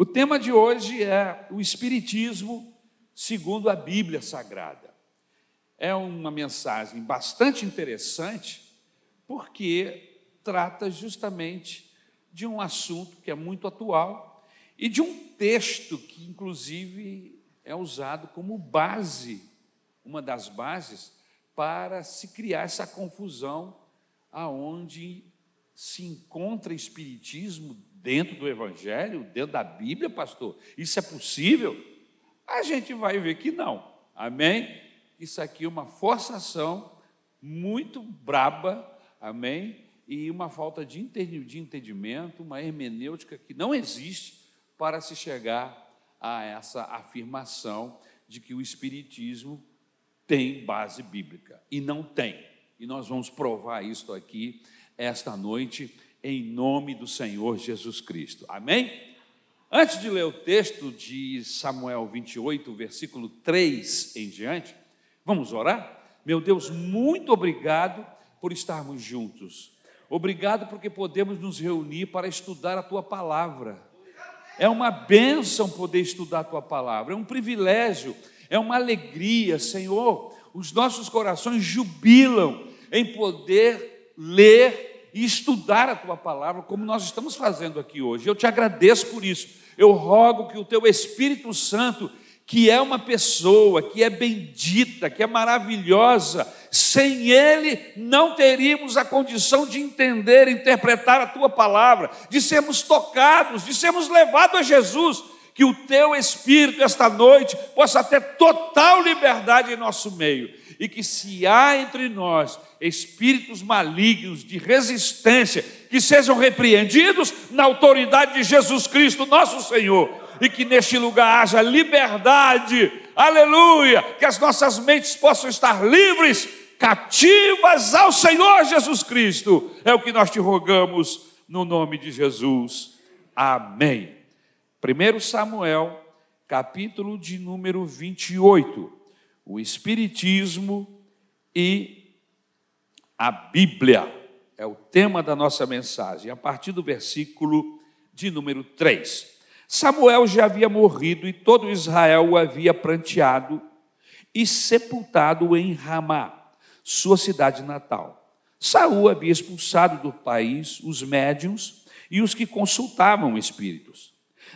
O tema de hoje é o Espiritismo segundo a Bíblia Sagrada. É uma mensagem bastante interessante, porque trata justamente de um assunto que é muito atual e de um texto que, inclusive, é usado como base, uma das bases, para se criar essa confusão aonde se encontra espiritismo dentro do evangelho, dentro da Bíblia, pastor. Isso é possível? A gente vai ver que não. Amém? Isso aqui é uma forçação muito braba, amém? E uma falta de entendimento, uma hermenêutica que não existe para se chegar a essa afirmação de que o Espiritismo tem base bíblica. E não tem. E nós vamos provar isso aqui esta noite, em nome do Senhor Jesus Cristo. Amém? Antes de ler o texto de Samuel 28, versículo 3 em diante, vamos orar? Meu Deus, muito obrigado por estarmos juntos. Obrigado porque podemos nos reunir para estudar a tua palavra. É uma bênção poder estudar a tua palavra, é um privilégio, é uma alegria, Senhor. Os nossos corações jubilam em poder ler e estudar a tua palavra, como nós estamos fazendo aqui hoje. Eu te agradeço por isso. Eu rogo que o teu Espírito Santo, que é uma pessoa, que é bendita, que é maravilhosa, sem ele não teríamos a condição de entender, interpretar a tua palavra, de sermos tocados, de sermos levados a Jesus. Que o teu Espírito, esta noite, possa ter total liberdade em nosso meio e que se há entre nós espíritos malignos de resistência, que sejam repreendidos na autoridade de Jesus Cristo, nosso Senhor, e que neste lugar haja liberdade, aleluia, que as nossas mentes possam estar livres, cativas ao Senhor Jesus Cristo, é o que nós te rogamos no nome de Jesus, amém. 1 Samuel, capítulo de número 28 o Espiritismo e a Bíblia. É o tema da nossa mensagem, a partir do versículo de número 3. Samuel já havia morrido e todo Israel o havia pranteado e sepultado em Ramá, sua cidade natal. Saul havia expulsado do país os médiuns e os que consultavam espíritos.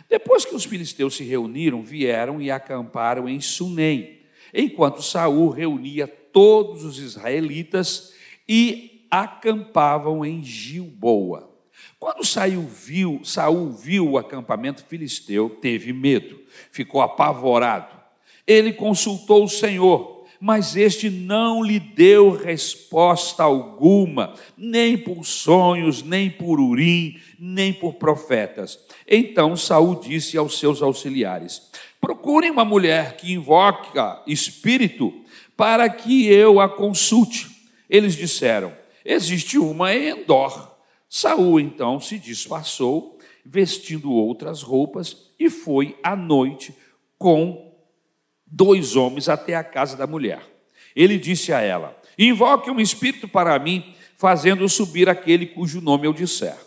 Depois que os filisteus se reuniram, vieram e acamparam em Sunem enquanto Saul reunia todos os israelitas e acampavam em Gilboa. Quando Saul viu, Saul viu o acampamento filisteu, teve medo, ficou apavorado. Ele consultou o Senhor, mas este não lhe deu resposta alguma, nem por sonhos, nem por urim, nem por profetas. Então Saul disse aos seus auxiliares: Procurem uma mulher que invoca espírito para que eu a consulte. Eles disseram: Existe uma em Endor. Saul então se disfarçou, vestindo outras roupas, e foi à noite com dois homens até a casa da mulher. Ele disse a ela: Invoque um espírito para mim, fazendo subir aquele cujo nome eu disser.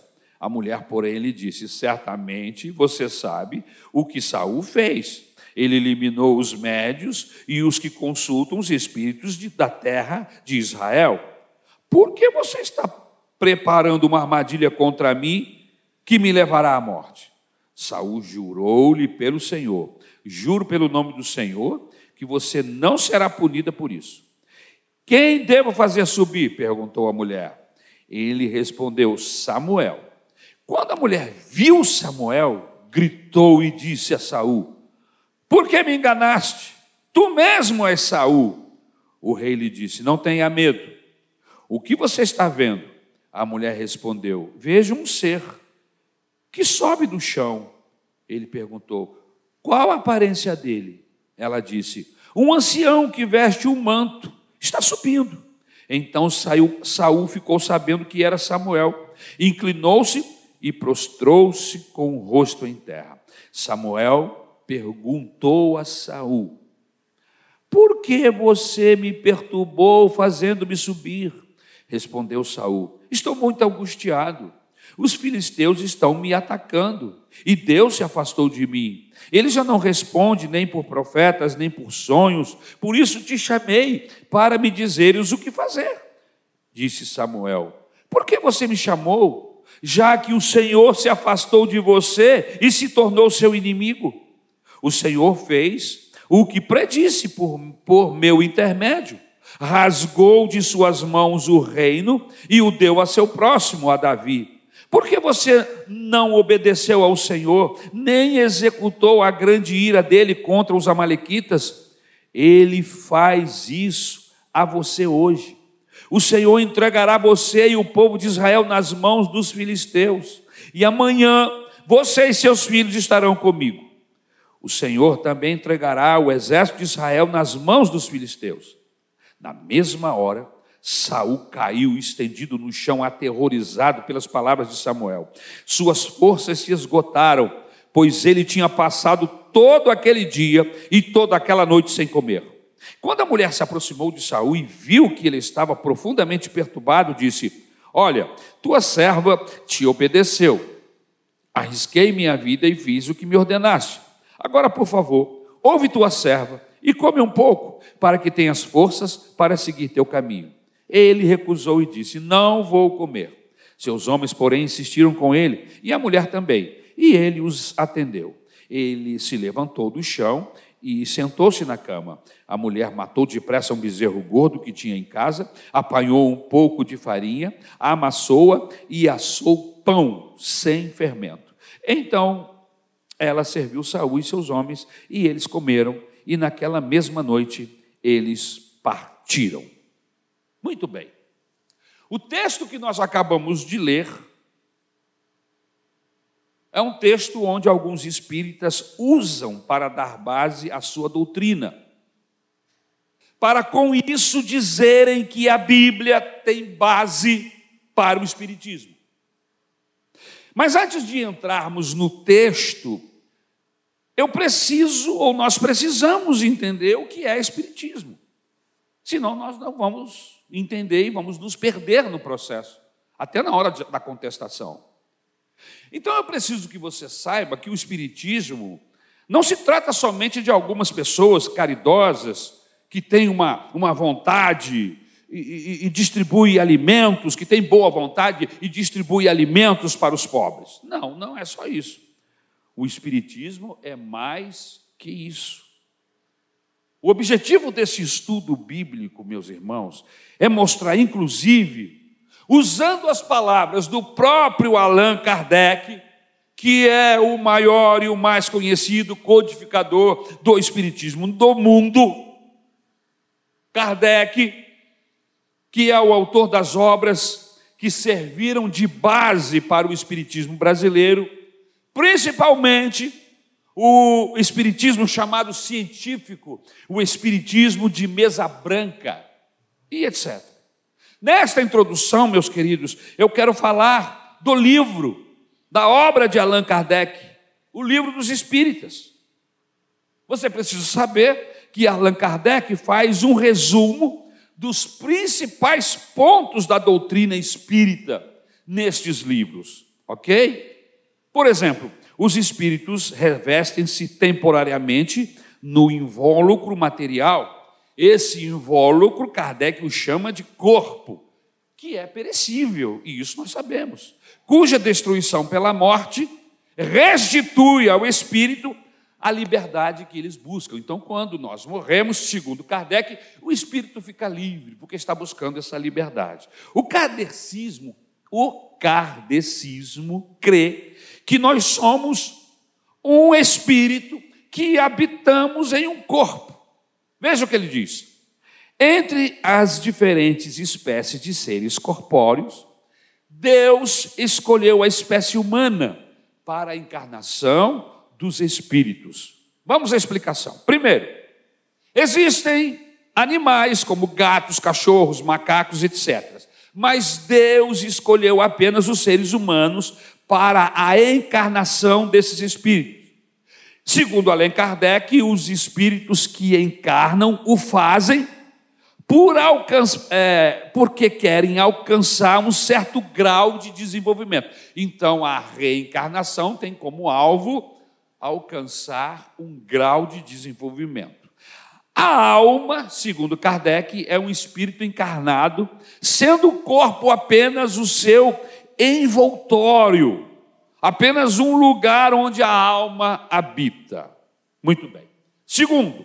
A mulher, porém, lhe disse: Certamente você sabe o que Saul fez ele eliminou os médios e os que consultam os espíritos de, da terra de Israel. Por que você está preparando uma armadilha contra mim que me levará à morte? Saul jurou-lhe pelo Senhor: Juro pelo nome do Senhor que você não será punida por isso. Quem devo fazer subir? perguntou a mulher. Ele respondeu: Samuel. Quando a mulher viu Samuel, gritou e disse a Saul: por que me enganaste? Tu mesmo és Saul. O rei lhe disse: Não tenha medo. O que você está vendo? A mulher respondeu: Vejo um ser que sobe do chão. Ele perguntou: Qual a aparência dele? Ela disse: Um ancião que veste um manto está subindo. Então saiu, Saul ficou sabendo que era Samuel, inclinou-se e prostrou-se com o rosto em terra. Samuel perguntou a Saul: Por que você me perturbou fazendo-me subir? Respondeu Saul: Estou muito angustiado. Os filisteus estão me atacando e Deus se afastou de mim. Ele já não responde nem por profetas, nem por sonhos, por isso te chamei para me dizeres o que fazer. Disse Samuel: Por que você me chamou? Já que o Senhor se afastou de você e se tornou seu inimigo. O Senhor fez o que predisse por, por meu intermédio. Rasgou de suas mãos o reino e o deu a seu próximo, a Davi por que você não obedeceu ao Senhor, nem executou a grande ira dele contra os Amalequitas? Ele faz isso a você hoje. O Senhor entregará você e o povo de Israel nas mãos dos filisteus, e amanhã você e seus filhos estarão comigo. O Senhor também entregará o exército de Israel nas mãos dos filisteus. Na mesma hora, Saul caiu estendido no chão, aterrorizado pelas palavras de Samuel. Suas forças se esgotaram, pois ele tinha passado todo aquele dia e toda aquela noite sem comer. Quando a mulher se aproximou de Saul e viu que ele estava profundamente perturbado, disse: Olha, tua serva te obedeceu. Arrisquei minha vida e fiz o que me ordenaste. Agora, por favor, ouve tua serva e come um pouco, para que tenhas forças para seguir teu caminho. Ele recusou e disse: Não vou comer. Seus homens, porém, insistiram com ele, e a mulher também, e ele os atendeu. Ele se levantou do chão e sentou-se na cama. A mulher matou depressa um bezerro gordo que tinha em casa, apanhou um pouco de farinha, amassou-a e assou pão sem fermento. Então ela serviu Saul e seus homens, e eles comeram, e naquela mesma noite eles partiram. Muito bem. O texto que nós acabamos de ler é um texto onde alguns espíritas usam para dar base à sua doutrina. Para com isso dizerem que a Bíblia tem base para o espiritismo. Mas antes de entrarmos no texto, eu preciso ou nós precisamos entender o que é espiritismo. Senão nós não vamos entender e vamos nos perder no processo, até na hora da contestação. Então eu preciso que você saiba que o Espiritismo não se trata somente de algumas pessoas caridosas que têm uma, uma vontade e, e, e distribui alimentos, que têm boa vontade e distribui alimentos para os pobres. Não, não é só isso. O Espiritismo é mais que isso. O objetivo desse estudo bíblico, meus irmãos, é mostrar, inclusive, usando as palavras do próprio Allan Kardec, que é o maior e o mais conhecido codificador do Espiritismo do mundo, Kardec, que é o autor das obras que serviram de base para o Espiritismo brasileiro, principalmente o espiritismo chamado científico, o espiritismo de mesa branca e etc. Nesta introdução, meus queridos, eu quero falar do livro, da obra de Allan Kardec, o livro dos Espíritas. Você precisa saber que Allan Kardec faz um resumo dos principais pontos da doutrina espírita nestes livros, ok? Por exemplo, os espíritos revestem-se temporariamente no invólucro material. Esse invólucro, Kardec o chama de corpo, que é perecível, e isso nós sabemos, cuja destruição pela morte restitui ao espírito a liberdade que eles buscam. Então, quando nós morremos, segundo Kardec, o espírito fica livre, porque está buscando essa liberdade. O kardecismo, o kardecismo crê que nós somos um espírito que habitamos em um corpo. Veja o que ele diz. Entre as diferentes espécies de seres corpóreos, Deus escolheu a espécie humana para a encarnação dos espíritos. Vamos à explicação. Primeiro, existem animais como gatos, cachorros, macacos, etc. Mas Deus escolheu apenas os seres humanos para a encarnação desses espíritos. Segundo Allan Kardec, os espíritos que encarnam o fazem por é, porque querem alcançar um certo grau de desenvolvimento. Então, a reencarnação tem como alvo alcançar um grau de desenvolvimento. A alma, segundo Kardec, é um espírito encarnado, sendo o corpo apenas o seu envoltório, apenas um lugar onde a alma habita. Muito bem. Segundo,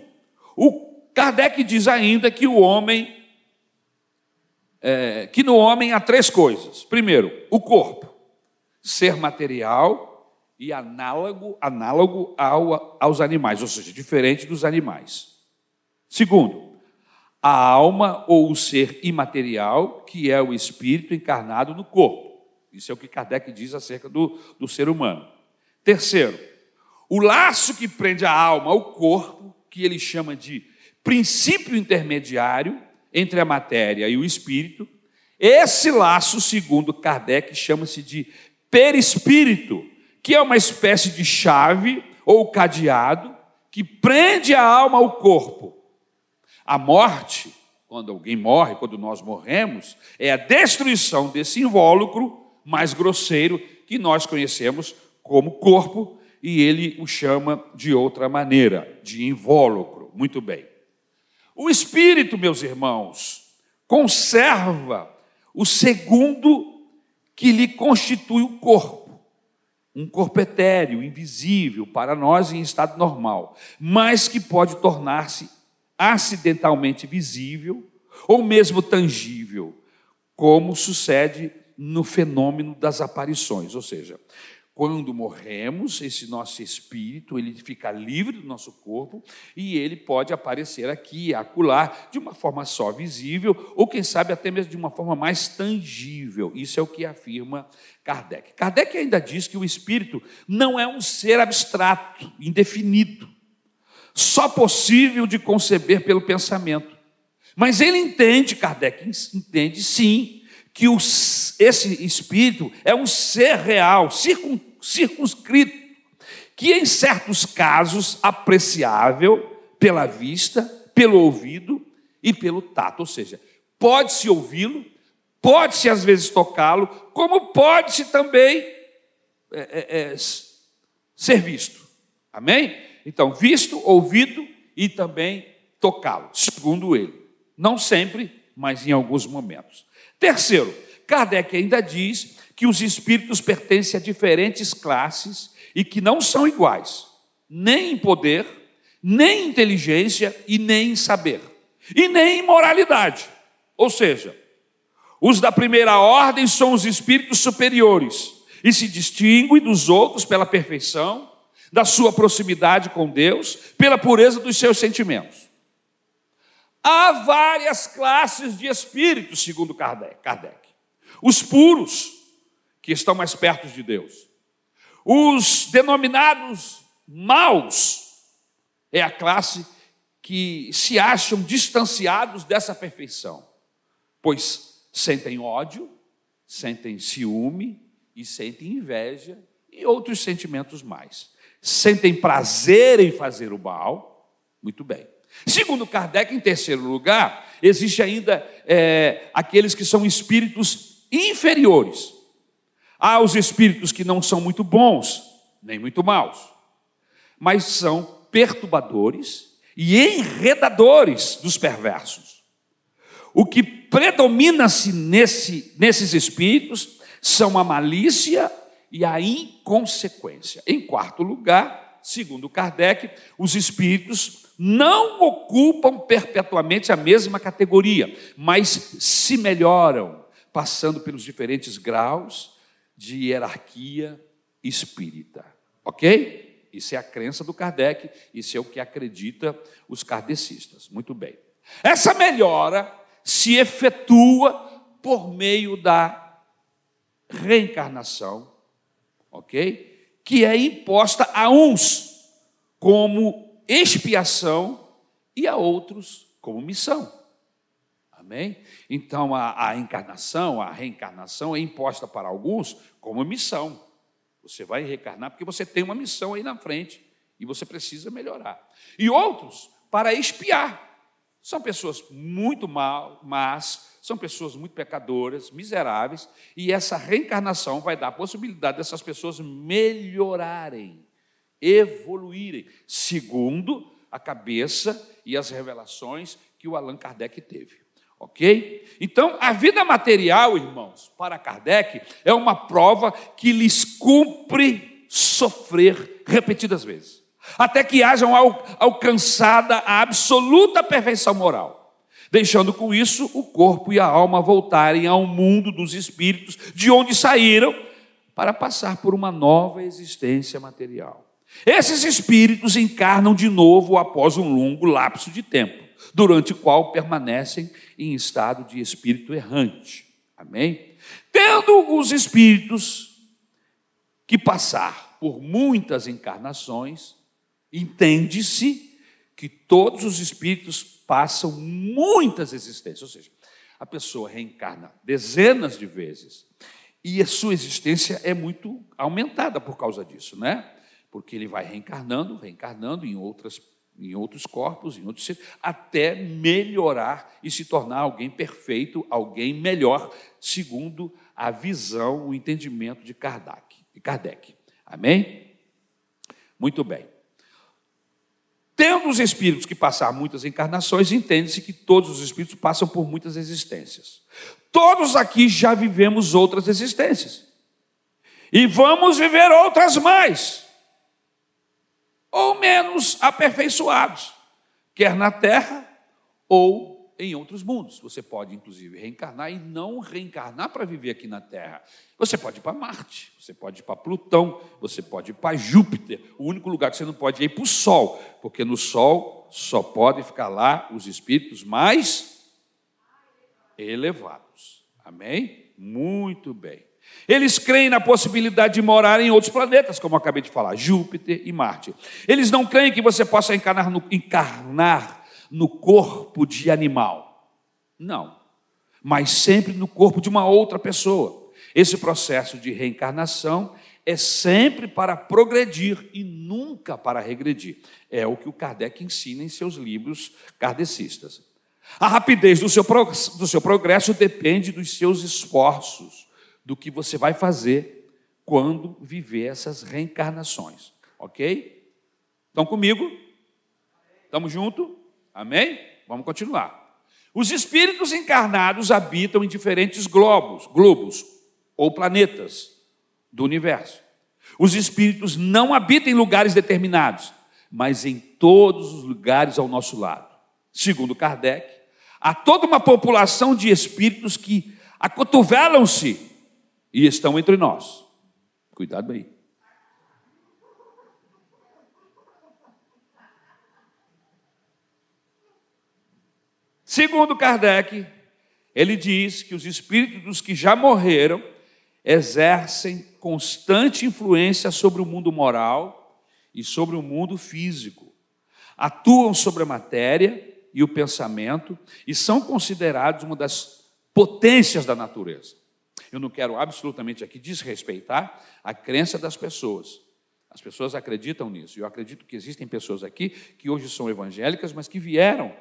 o Kardec diz ainda que o homem, é, que no homem há três coisas. Primeiro, o corpo, ser material e análogo, análogo ao, aos animais, ou seja, diferente dos animais. Segundo, a alma ou o ser imaterial, que é o espírito encarnado no corpo. Isso é o que Kardec diz acerca do, do ser humano. Terceiro, o laço que prende a alma ao corpo, que ele chama de princípio intermediário entre a matéria e o espírito, esse laço, segundo Kardec, chama-se de perispírito, que é uma espécie de chave ou cadeado que prende a alma ao corpo. A morte, quando alguém morre, quando nós morremos, é a destruição desse invólucro mais grosseiro que nós conhecemos como corpo, e ele o chama de outra maneira, de invólucro. Muito bem. O espírito, meus irmãos, conserva o segundo que lhe constitui o corpo. Um corpo etéreo, invisível para nós em estado normal, mas que pode tornar-se acidentalmente visível ou mesmo tangível, como sucede no fenômeno das aparições, ou seja, quando morremos, esse nosso espírito, ele fica livre do nosso corpo e ele pode aparecer aqui acolá de uma forma só visível, ou quem sabe até mesmo de uma forma mais tangível. Isso é o que afirma Kardec. Kardec ainda diz que o espírito não é um ser abstrato, indefinido, só possível de conceber pelo pensamento. Mas ele entende, Kardec entende sim, que esse espírito é um ser real, circun, circunscrito, que em certos casos apreciável pela vista, pelo ouvido e pelo tato, ou seja, pode-se ouvi-lo, pode-se às vezes tocá-lo, como pode-se também é, é, é, ser visto. Amém? Então, visto, ouvido e também tocá-lo, segundo ele. Não sempre, mas em alguns momentos. Terceiro, Kardec ainda diz que os espíritos pertencem a diferentes classes e que não são iguais, nem em poder, nem em inteligência e nem em saber, e nem em moralidade. Ou seja, os da primeira ordem são os espíritos superiores e se distinguem dos outros pela perfeição, da sua proximidade com Deus, pela pureza dos seus sentimentos. Há várias classes de espíritos, segundo Kardec. Os puros, que estão mais perto de Deus. Os denominados maus, é a classe que se acham distanciados dessa perfeição, pois sentem ódio, sentem ciúme e sentem inveja e outros sentimentos mais. Sentem prazer em fazer o mal, muito bem. Segundo Kardec, em terceiro lugar, existe ainda é, aqueles que são espíritos inferiores. Há os espíritos que não são muito bons, nem muito maus, mas são perturbadores e enredadores dos perversos. O que predomina-se nesse, nesses espíritos são a malícia e a inconsequência. Em quarto lugar, segundo Kardec, os espíritos não ocupam perpetuamente a mesma categoria, mas se melhoram, passando pelos diferentes graus de hierarquia espírita. Ok? Isso é a crença do Kardec, isso é o que acredita os kardecistas. Muito bem. Essa melhora se efetua por meio da reencarnação, ok? Que é imposta a uns como expiação e a outros como missão. Amém? Então a, a encarnação, a reencarnação é imposta para alguns como missão. Você vai reencarnar porque você tem uma missão aí na frente e você precisa melhorar. E outros para expiar. São pessoas muito mal, más, são pessoas muito pecadoras, miseráveis, e essa reencarnação vai dar a possibilidade dessas pessoas melhorarem, evoluírem, segundo a cabeça e as revelações que o Allan Kardec teve. Ok? Então, a vida material, irmãos, para Kardec, é uma prova que lhes cumpre sofrer repetidas vezes, até que hajam alcançada a absoluta perfeição moral, deixando com isso o corpo e a alma voltarem ao mundo dos espíritos, de onde saíram, para passar por uma nova existência material. Esses espíritos encarnam de novo após um longo lapso de tempo, durante o qual permanecem em estado de espírito errante. Amém? Tendo os espíritos que passar por muitas encarnações, entende-se que todos os espíritos passam muitas existências, ou seja, a pessoa reencarna dezenas de vezes e a sua existência é muito aumentada por causa disso, né? Porque ele vai reencarnando, reencarnando em outras em outros corpos, em outros até melhorar e se tornar alguém perfeito, alguém melhor, segundo a visão, o entendimento de Kardec. De Kardec. Amém? Muito bem. Tendo os espíritos que passar muitas encarnações, entende-se que todos os espíritos passam por muitas existências. Todos aqui já vivemos outras existências. E vamos viver outras mais ou menos aperfeiçoados, quer na terra ou em outros mundos. Você pode, inclusive, reencarnar e não reencarnar para viver aqui na Terra. Você pode ir para Marte, você pode ir para Plutão, você pode ir para Júpiter. O único lugar que você não pode ir é para o Sol, porque no Sol só podem ficar lá os espíritos mais elevados. Amém? Muito bem. Eles creem na possibilidade de morar em outros planetas, como eu acabei de falar, Júpiter e Marte. Eles não creem que você possa encarnar no, encarnar no corpo de animal. Não. Mas sempre no corpo de uma outra pessoa. Esse processo de reencarnação é sempre para progredir e nunca para regredir. É o que o Kardec ensina em seus livros kardecistas. A rapidez do seu, do seu progresso depende dos seus esforços do que você vai fazer quando viver essas reencarnações. Ok? Estão comigo? Estamos juntos? Amém? Vamos continuar. Os espíritos encarnados habitam em diferentes globos, globos ou planetas do universo. Os espíritos não habitam em lugares determinados, mas em todos os lugares ao nosso lado. Segundo Kardec, há toda uma população de espíritos que acotovelam-se e estão entre nós. Cuidado aí. Segundo Kardec, ele diz que os espíritos dos que já morreram exercem constante influência sobre o mundo moral e sobre o mundo físico. Atuam sobre a matéria e o pensamento e são considerados uma das potências da natureza. Eu não quero absolutamente aqui desrespeitar a crença das pessoas. As pessoas acreditam nisso. Eu acredito que existem pessoas aqui que hoje são evangélicas, mas que vieram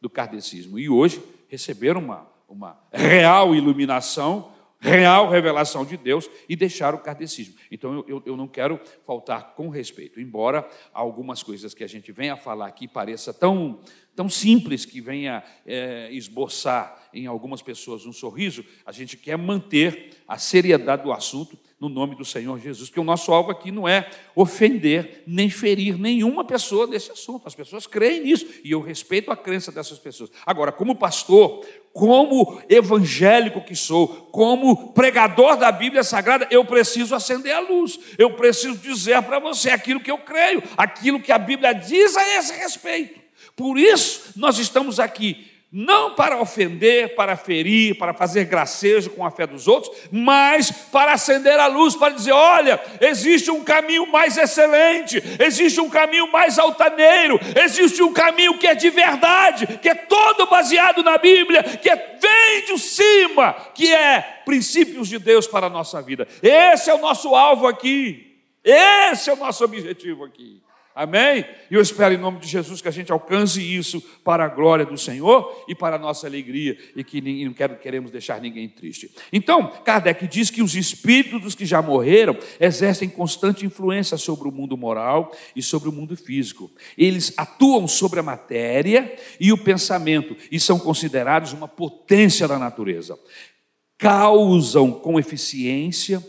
do kardecismo e hoje receberam uma, uma real iluminação, real revelação de Deus e deixaram o kardecismo. Então eu, eu, não quero faltar com respeito, embora algumas coisas que a gente venha falar aqui pareça tão, tão simples que venha é, esboçar em algumas pessoas um sorriso, a gente quer manter a seriedade do assunto no nome do Senhor Jesus, porque o nosso alvo aqui não é ofender nem ferir nenhuma pessoa desse assunto. As pessoas creem nisso e eu respeito a crença dessas pessoas. Agora, como pastor, como evangélico que sou, como pregador da Bíblia Sagrada, eu preciso acender a luz. Eu preciso dizer para você aquilo que eu creio, aquilo que a Bíblia diz a esse respeito. Por isso, nós estamos aqui não para ofender, para ferir, para fazer gracejo com a fé dos outros, mas para acender a luz, para dizer: olha, existe um caminho mais excelente, existe um caminho mais altaneiro, existe um caminho que é de verdade, que é todo baseado na Bíblia, que é, vem de cima, que é princípios de Deus para a nossa vida. Esse é o nosso alvo aqui, esse é o nosso objetivo aqui. Amém? E eu espero em nome de Jesus que a gente alcance isso para a glória do Senhor e para a nossa alegria e que não queremos deixar ninguém triste. Então, Kardec diz que os espíritos dos que já morreram exercem constante influência sobre o mundo moral e sobre o mundo físico. Eles atuam sobre a matéria e o pensamento e são considerados uma potência da natureza. Causam com eficiência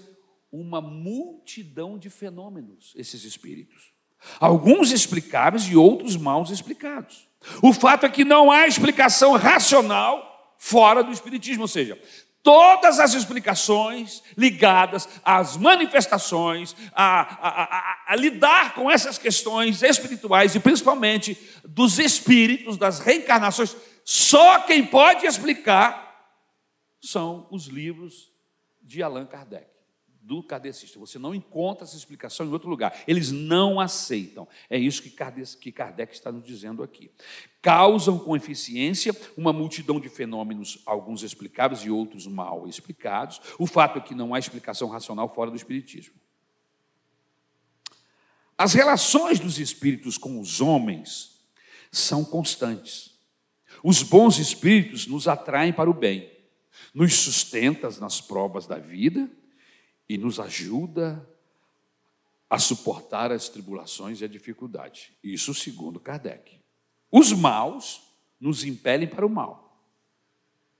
uma multidão de fenômenos, esses espíritos. Alguns explicáveis e outros mal explicados. O fato é que não há explicação racional fora do Espiritismo, ou seja, todas as explicações ligadas às manifestações, a, a, a, a, lidar com essas questões espirituais e principalmente dos espíritos, das reencarnações, só quem pode explicar são os livros de Allan Kardec do kardecista. Você não encontra essa explicação em outro lugar. Eles não aceitam. É isso que Kardec, que Kardec está nos dizendo aqui. Causam com eficiência uma multidão de fenômenos, alguns explicáveis e outros mal explicados. O fato é que não há explicação racional fora do Espiritismo. As relações dos espíritos com os homens são constantes. Os bons espíritos nos atraem para o bem, nos sustentam nas provas da vida e nos ajuda a suportar as tribulações e a dificuldade. Isso segundo Kardec. Os maus nos impelem para o mal.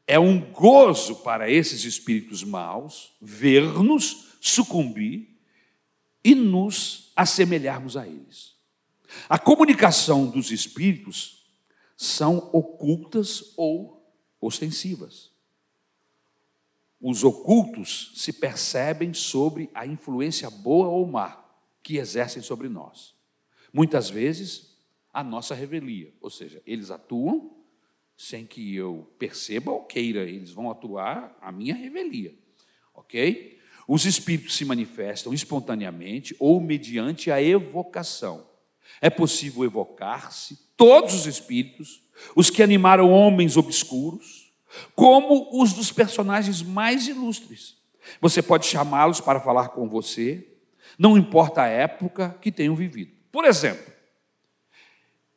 É um gozo para esses espíritos maus ver-nos sucumbir e nos assemelharmos a eles. A comunicação dos espíritos são ocultas ou ostensivas os ocultos se percebem sobre a influência boa ou má que exercem sobre nós. Muitas vezes, a nossa revelia, ou seja, eles atuam sem que eu perceba ou queira, eles vão atuar a minha revelia, ok? Os espíritos se manifestam espontaneamente ou mediante a evocação. É possível evocar-se todos os espíritos, os que animaram homens obscuros, como os dos personagens mais ilustres. Você pode chamá-los para falar com você, não importa a época que tenham vivido. Por exemplo,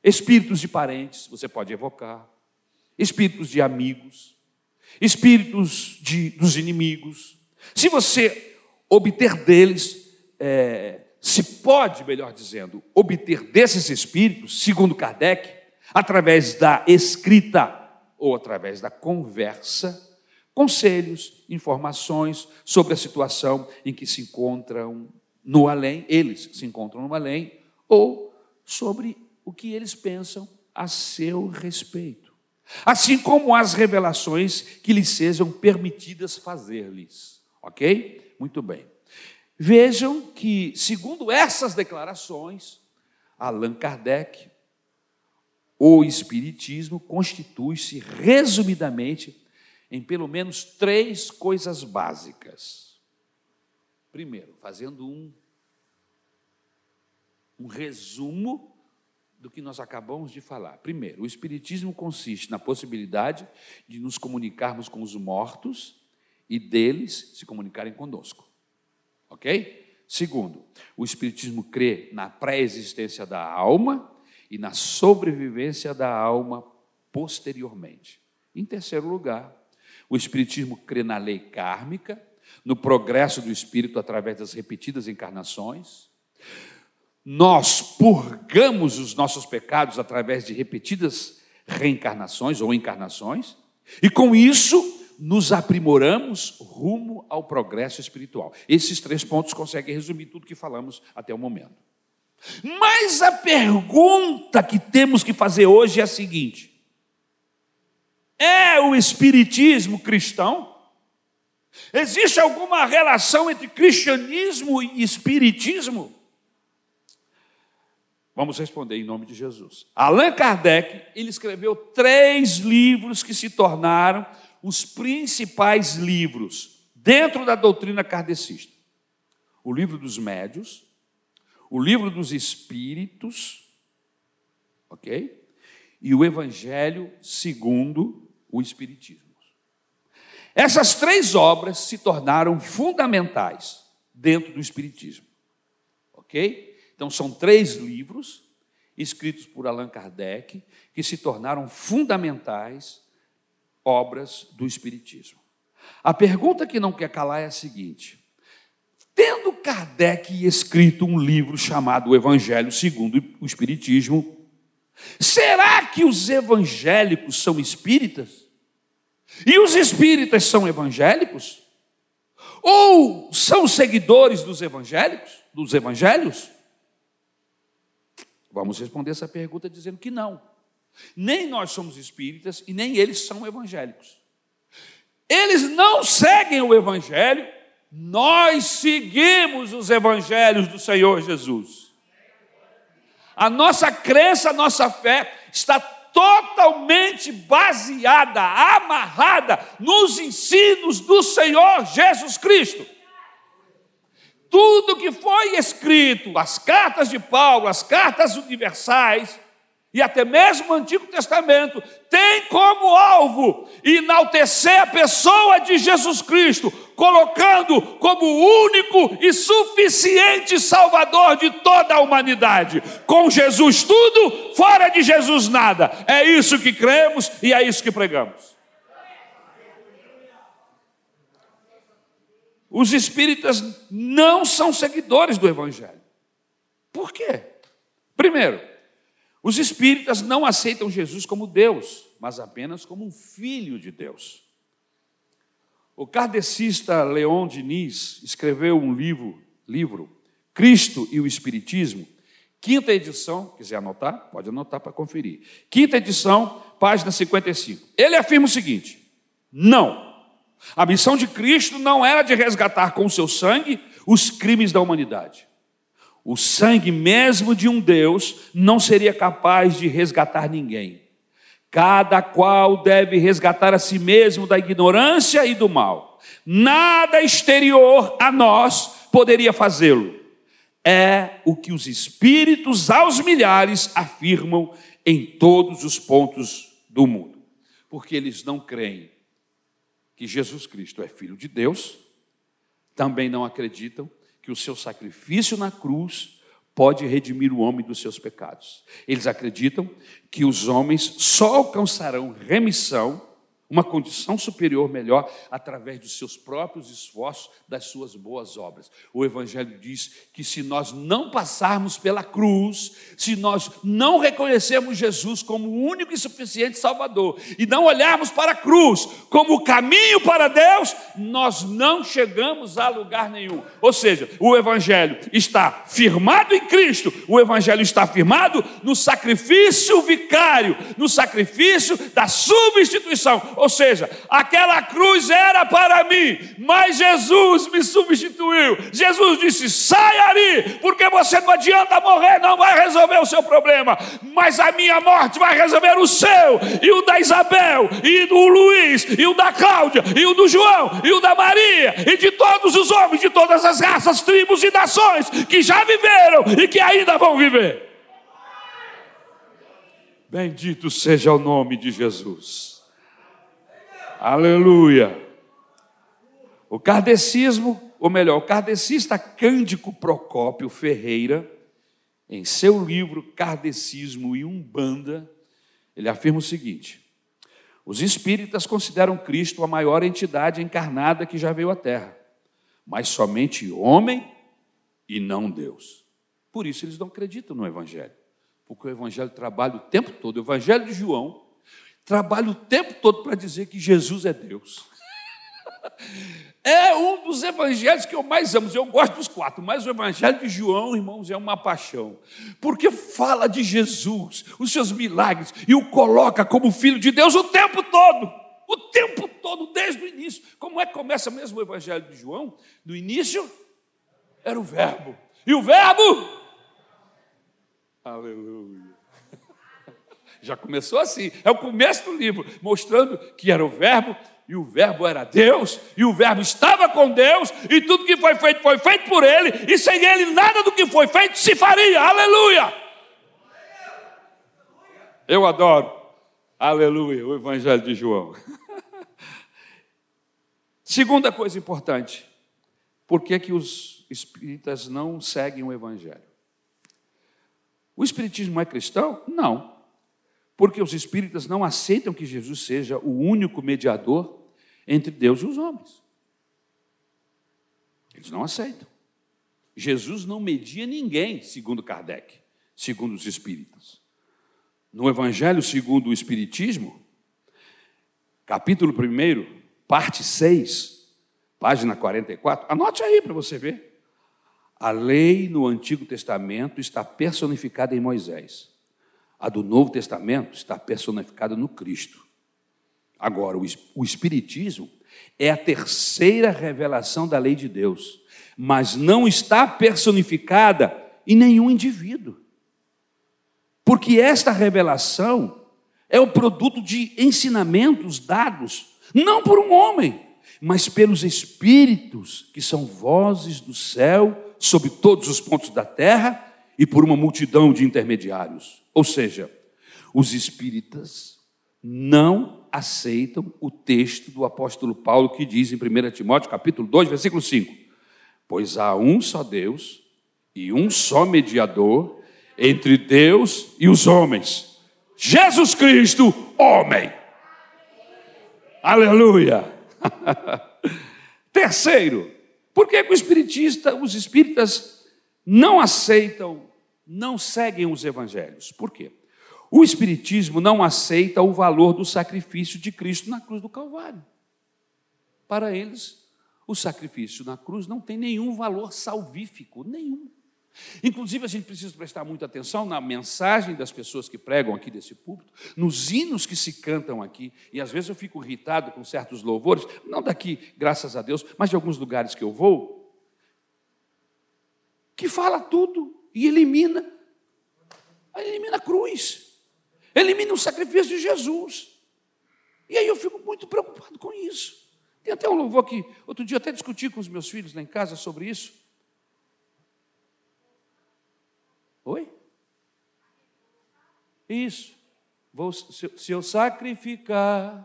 espíritos de parentes, você pode evocar, espíritos de amigos, espíritos de, dos inimigos. Se você obter deles, é, se pode, melhor dizendo, obter desses espíritos, segundo Kardec, através da escrita ou através da conversa, conselhos, informações sobre a situação em que se encontram no além, eles se encontram no além, ou sobre o que eles pensam a seu respeito. Assim como as revelações que lhes sejam permitidas fazer-lhes. Ok? Muito bem. Vejam que, segundo essas declarações, Allan Kardec o Espiritismo constitui-se, resumidamente, em pelo menos três coisas básicas. Primeiro, fazendo um, um resumo do que nós acabamos de falar. Primeiro, o Espiritismo consiste na possibilidade de nos comunicarmos com os mortos e deles se comunicarem conosco. Ok? Segundo, o Espiritismo crê na pré-existência da alma e na sobrevivência da alma posteriormente. Em terceiro lugar, o Espiritismo crê na lei kármica, no progresso do espírito através das repetidas encarnações. Nós purgamos os nossos pecados através de repetidas reencarnações ou encarnações, e com isso nos aprimoramos rumo ao progresso espiritual. Esses três pontos conseguem resumir tudo que falamos até o momento. Mas a pergunta que temos que fazer hoje é a seguinte: é o Espiritismo cristão? Existe alguma relação entre cristianismo e espiritismo? Vamos responder em nome de Jesus. Allan Kardec, ele escreveu três livros que se tornaram os principais livros dentro da doutrina kardecista. O livro dos médios, o livro dos Espíritos, ok? E o Evangelho segundo o Espiritismo. Essas três obras se tornaram fundamentais dentro do Espiritismo, ok? Então, são três livros escritos por Allan Kardec que se tornaram fundamentais obras do Espiritismo. A pergunta que não quer calar é a seguinte: tendo Kardec escrito um livro chamado o Evangelho segundo o Espiritismo, será que os evangélicos são espíritas? E os espíritas são evangélicos? Ou são seguidores dos evangélicos, dos evangelhos? Vamos responder essa pergunta dizendo que não. Nem nós somos espíritas e nem eles são evangélicos. Eles não seguem o evangelho, nós seguimos os evangelhos do Senhor Jesus. A nossa crença, a nossa fé está totalmente baseada, amarrada nos ensinos do Senhor Jesus Cristo. Tudo que foi escrito, as cartas de Paulo, as cartas universais, e até mesmo o Antigo Testamento, tem como alvo enaltecer a pessoa de Jesus Cristo, colocando como único e suficiente Salvador de toda a humanidade. Com Jesus tudo, fora de Jesus nada. É isso que cremos e é isso que pregamos. Os espíritas não são seguidores do Evangelho. Por quê? Primeiro, os espíritas não aceitam Jesus como Deus, mas apenas como um filho de Deus. O kardecista Leon Diniz escreveu um livro, livro Cristo e o Espiritismo, quinta edição, quiser anotar, pode anotar para conferir. Quinta edição, página 55. Ele afirma o seguinte: não. A missão de Cristo não era de resgatar com seu sangue os crimes da humanidade. O sangue mesmo de um Deus não seria capaz de resgatar ninguém. Cada qual deve resgatar a si mesmo da ignorância e do mal. Nada exterior a nós poderia fazê-lo. É o que os espíritos aos milhares afirmam em todos os pontos do mundo. Porque eles não creem que Jesus Cristo é filho de Deus, também não acreditam que o seu sacrifício na cruz pode redimir o homem dos seus pecados. Eles acreditam que os homens só alcançarão remissão uma condição superior melhor através dos seus próprios esforços, das suas boas obras. O Evangelho diz que se nós não passarmos pela cruz, se nós não reconhecermos Jesus como o único e suficiente Salvador e não olharmos para a cruz como o caminho para Deus, nós não chegamos a lugar nenhum. Ou seja, o Evangelho está firmado em Cristo, o Evangelho está firmado no sacrifício vicário, no sacrifício da substituição ou seja, aquela cruz era para mim, mas Jesus me substituiu. Jesus disse: sai ali, porque você não adianta morrer, não vai resolver o seu problema, mas a minha morte vai resolver o seu, e o da Isabel, e do Luiz, e o da Cláudia, e o do João, e o da Maria, e de todos os homens de todas as raças, tribos e nações que já viveram e que ainda vão viver. Bendito seja o nome de Jesus. Aleluia. O kardecismo, ou melhor, o kardecista Cândico Procópio Ferreira, em seu livro Kardecismo e Umbanda, ele afirma o seguinte: os espíritas consideram Cristo a maior entidade encarnada que já veio à Terra, mas somente homem e não Deus. Por isso eles não acreditam no Evangelho, porque o Evangelho trabalha o tempo todo. O Evangelho de João trabalha o tempo todo para dizer que Jesus é Deus. É um dos evangelhos que eu mais amo. Eu gosto dos quatro, mas o evangelho de João, irmãos, é uma paixão. Porque fala de Jesus, os seus milagres, e o coloca como filho de Deus o tempo todo. O tempo todo, desde o início. Como é que começa mesmo o evangelho de João? No início era o verbo. E o verbo? Aleluia. Já começou assim, é o começo do livro, mostrando que era o Verbo, e o Verbo era Deus, e o Verbo estava com Deus, e tudo que foi feito foi feito por Ele, e sem Ele nada do que foi feito se faria, aleluia! Eu adoro, aleluia, o Evangelho de João. Segunda coisa importante, por que, que os espíritas não seguem o Evangelho? O Espiritismo é cristão? Não. Porque os espíritas não aceitam que Jesus seja o único mediador entre Deus e os homens. Eles não aceitam. Jesus não media ninguém, segundo Kardec, segundo os espíritas. No Evangelho segundo o Espiritismo, capítulo 1, parte 6, página 44, anote aí para você ver. A lei no Antigo Testamento está personificada em Moisés. A do Novo Testamento está personificada no Cristo. Agora, o Espiritismo é a terceira revelação da lei de Deus mas não está personificada em nenhum indivíduo. Porque esta revelação é o produto de ensinamentos dados, não por um homem, mas pelos espíritos, que são vozes do céu sobre todos os pontos da terra e por uma multidão de intermediários. Ou seja, os espíritas não aceitam o texto do apóstolo Paulo que diz em 1 Timóteo, capítulo 2, versículo 5: Pois há um só Deus e um só mediador entre Deus e os homens. Jesus Cristo, homem. Aleluia. Terceiro, por que, que o espiritista, os espíritas não aceitam, não seguem os evangelhos? Por quê? O espiritismo não aceita o valor do sacrifício de Cristo na cruz do Calvário. Para eles, o sacrifício na cruz não tem nenhum valor salvífico, nenhum. Inclusive, a gente precisa prestar muita atenção na mensagem das pessoas que pregam aqui desse púlpito, nos hinos que se cantam aqui, e às vezes eu fico irritado com certos louvores, não daqui, graças a Deus, mas de alguns lugares que eu vou, que fala tudo e elimina, elimina a cruz, elimina o sacrifício de Jesus. E aí eu fico muito preocupado com isso. Tem até um louvor que, outro dia, até discuti com os meus filhos lá em casa sobre isso. Oi? Isso. Vou, se eu sacrificar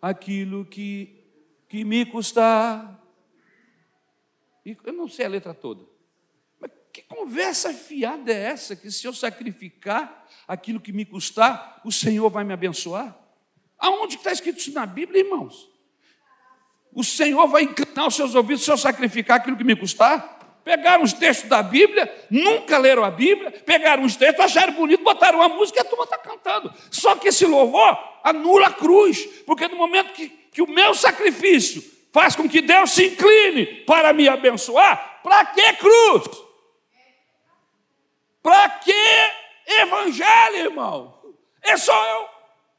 aquilo que, que me custar. Eu não sei a letra toda. Que conversa fiada é essa? Que se eu sacrificar aquilo que me custar, o Senhor vai me abençoar? Aonde está escrito isso na Bíblia, irmãos? o Senhor vai inclinar os seus ouvidos se eu sacrificar aquilo que me custar. Pegaram os textos da Bíblia, nunca leram a Bíblia, pegaram os textos, acharam bonito, botaram uma música e a turma está cantando. Só que esse louvor anula a cruz, porque no momento que, que o meu sacrifício faz com que Deus se incline para me abençoar, para que cruz? Para que evangelho, irmão? É só eu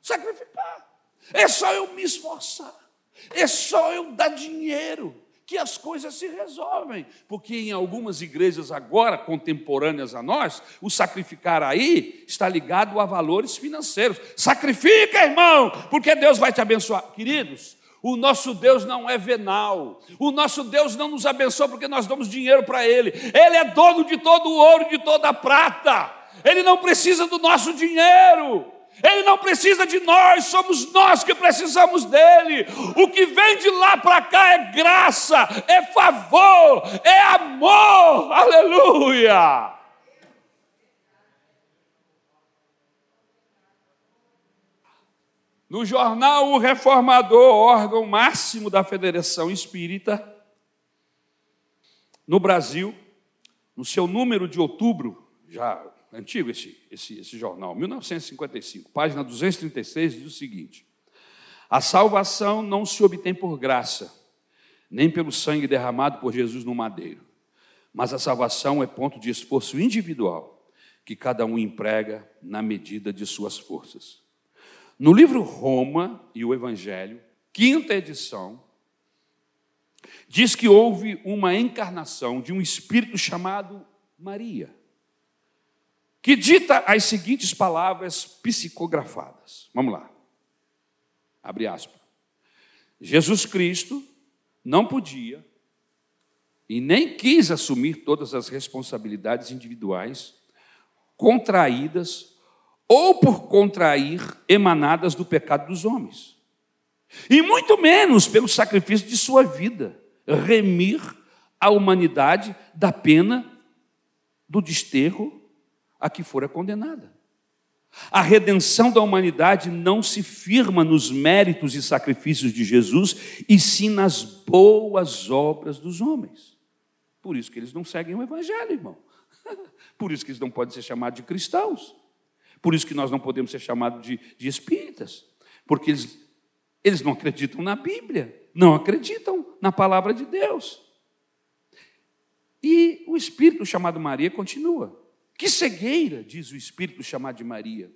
sacrificar, é só eu me esforçar. É só eu dar dinheiro que as coisas se resolvem. Porque em algumas igrejas agora contemporâneas a nós, o sacrificar aí está ligado a valores financeiros. Sacrifica, irmão, porque Deus vai te abençoar. Queridos, o nosso Deus não é venal. O nosso Deus não nos abençoa porque nós damos dinheiro para Ele. Ele é dono de todo o ouro, de toda a prata. Ele não precisa do nosso dinheiro. Ele não precisa de nós, somos nós que precisamos dele. O que vem de lá para cá é graça, é favor, é amor. Aleluia! No jornal O Reformador, órgão máximo da Federação Espírita, no Brasil, no seu número de outubro, já antigo esse, esse, esse jornal, 1955, página 236, diz o seguinte: A salvação não se obtém por graça, nem pelo sangue derramado por Jesus no madeiro, mas a salvação é ponto de esforço individual que cada um emprega na medida de suas forças. No livro Roma e o Evangelho, quinta edição, diz que houve uma encarnação de um espírito chamado Maria que dita as seguintes palavras psicografadas. Vamos lá. Abre aspas. Jesus Cristo não podia e nem quis assumir todas as responsabilidades individuais contraídas ou por contrair emanadas do pecado dos homens. E muito menos pelo sacrifício de sua vida, remir a humanidade da pena do desterro a que fora condenada. A redenção da humanidade não se firma nos méritos e sacrifícios de Jesus, e sim nas boas obras dos homens. Por isso que eles não seguem o Evangelho, irmão. Por isso que eles não podem ser chamados de cristãos. Por isso que nós não podemos ser chamados de, de espíritas. Porque eles, eles não acreditam na Bíblia, não acreditam na palavra de Deus. E o espírito chamado Maria continua. Que cegueira, diz o espírito chamado de Maria.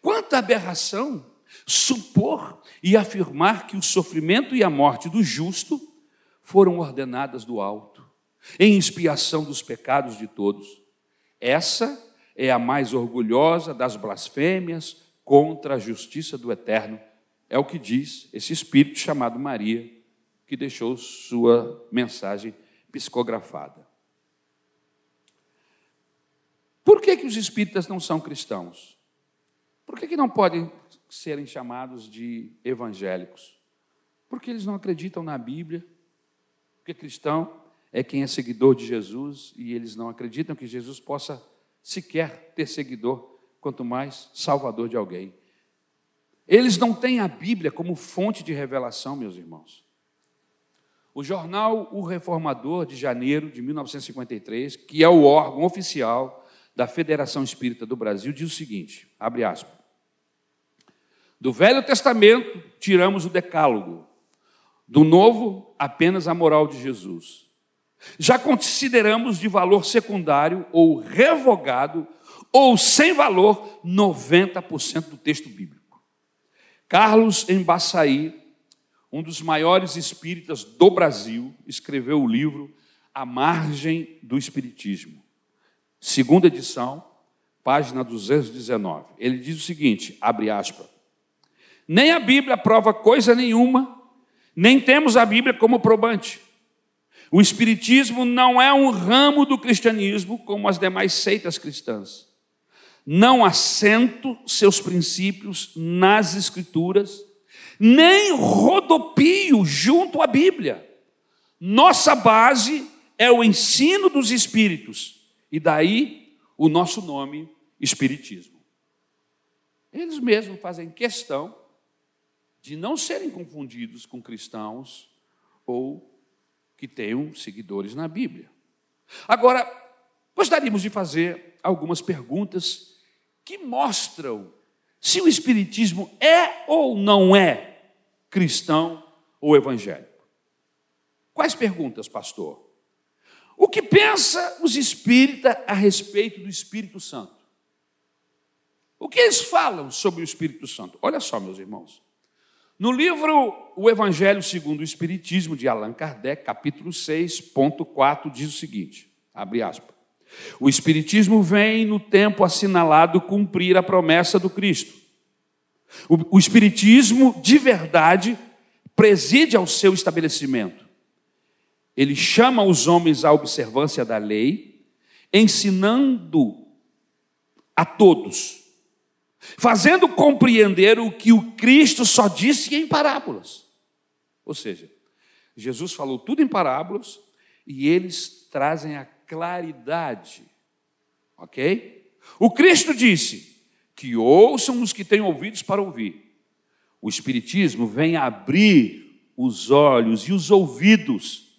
Quanta aberração supor e afirmar que o sofrimento e a morte do justo foram ordenadas do alto, em expiação dos pecados de todos. Essa é a mais orgulhosa das blasfêmias contra a justiça do eterno. É o que diz esse espírito chamado Maria, que deixou sua mensagem psicografada. Por que, que os espíritas não são cristãos? Por que, que não podem serem chamados de evangélicos? Porque eles não acreditam na Bíblia. Porque cristão é quem é seguidor de Jesus e eles não acreditam que Jesus possa sequer ter seguidor, quanto mais salvador de alguém. Eles não têm a Bíblia como fonte de revelação, meus irmãos. O jornal O Reformador, de janeiro de 1953, que é o órgão oficial da Federação Espírita do Brasil, diz o seguinte: abre aspas. Do Velho Testamento, tiramos o Decálogo, do Novo, apenas a moral de Jesus. Já consideramos de valor secundário ou revogado ou sem valor 90% do texto bíblico. Carlos Embaçaí, um dos maiores espíritas do Brasil, escreveu o livro A Margem do Espiritismo. Segunda edição, página 219. Ele diz o seguinte, abre aspas, nem a Bíblia prova coisa nenhuma, nem temos a Bíblia como probante. O Espiritismo não é um ramo do cristianismo como as demais seitas cristãs. Não assento seus princípios nas Escrituras, nem rodopio junto à Bíblia. Nossa base é o ensino dos Espíritos, e daí o nosso nome, Espiritismo. Eles mesmos fazem questão de não serem confundidos com cristãos ou que tenham seguidores na Bíblia. Agora, gostaríamos de fazer algumas perguntas que mostram se o Espiritismo é ou não é cristão ou evangélico. Quais perguntas, pastor? O que pensa os espíritas a respeito do Espírito Santo? O que eles falam sobre o Espírito Santo? Olha só, meus irmãos. No livro O Evangelho segundo o Espiritismo, de Allan Kardec, capítulo 6, ponto 4, diz o seguinte: abre aspas. O Espiritismo vem no tempo assinalado cumprir a promessa do Cristo. O, o Espiritismo, de verdade, preside ao seu estabelecimento. Ele chama os homens à observância da lei, ensinando a todos fazendo compreender o que o Cristo só disse em parábolas. Ou seja, Jesus falou tudo em parábolas e eles trazem a claridade. Ok? O Cristo disse que ouçam os que têm ouvidos para ouvir. O Espiritismo vem abrir os olhos e os ouvidos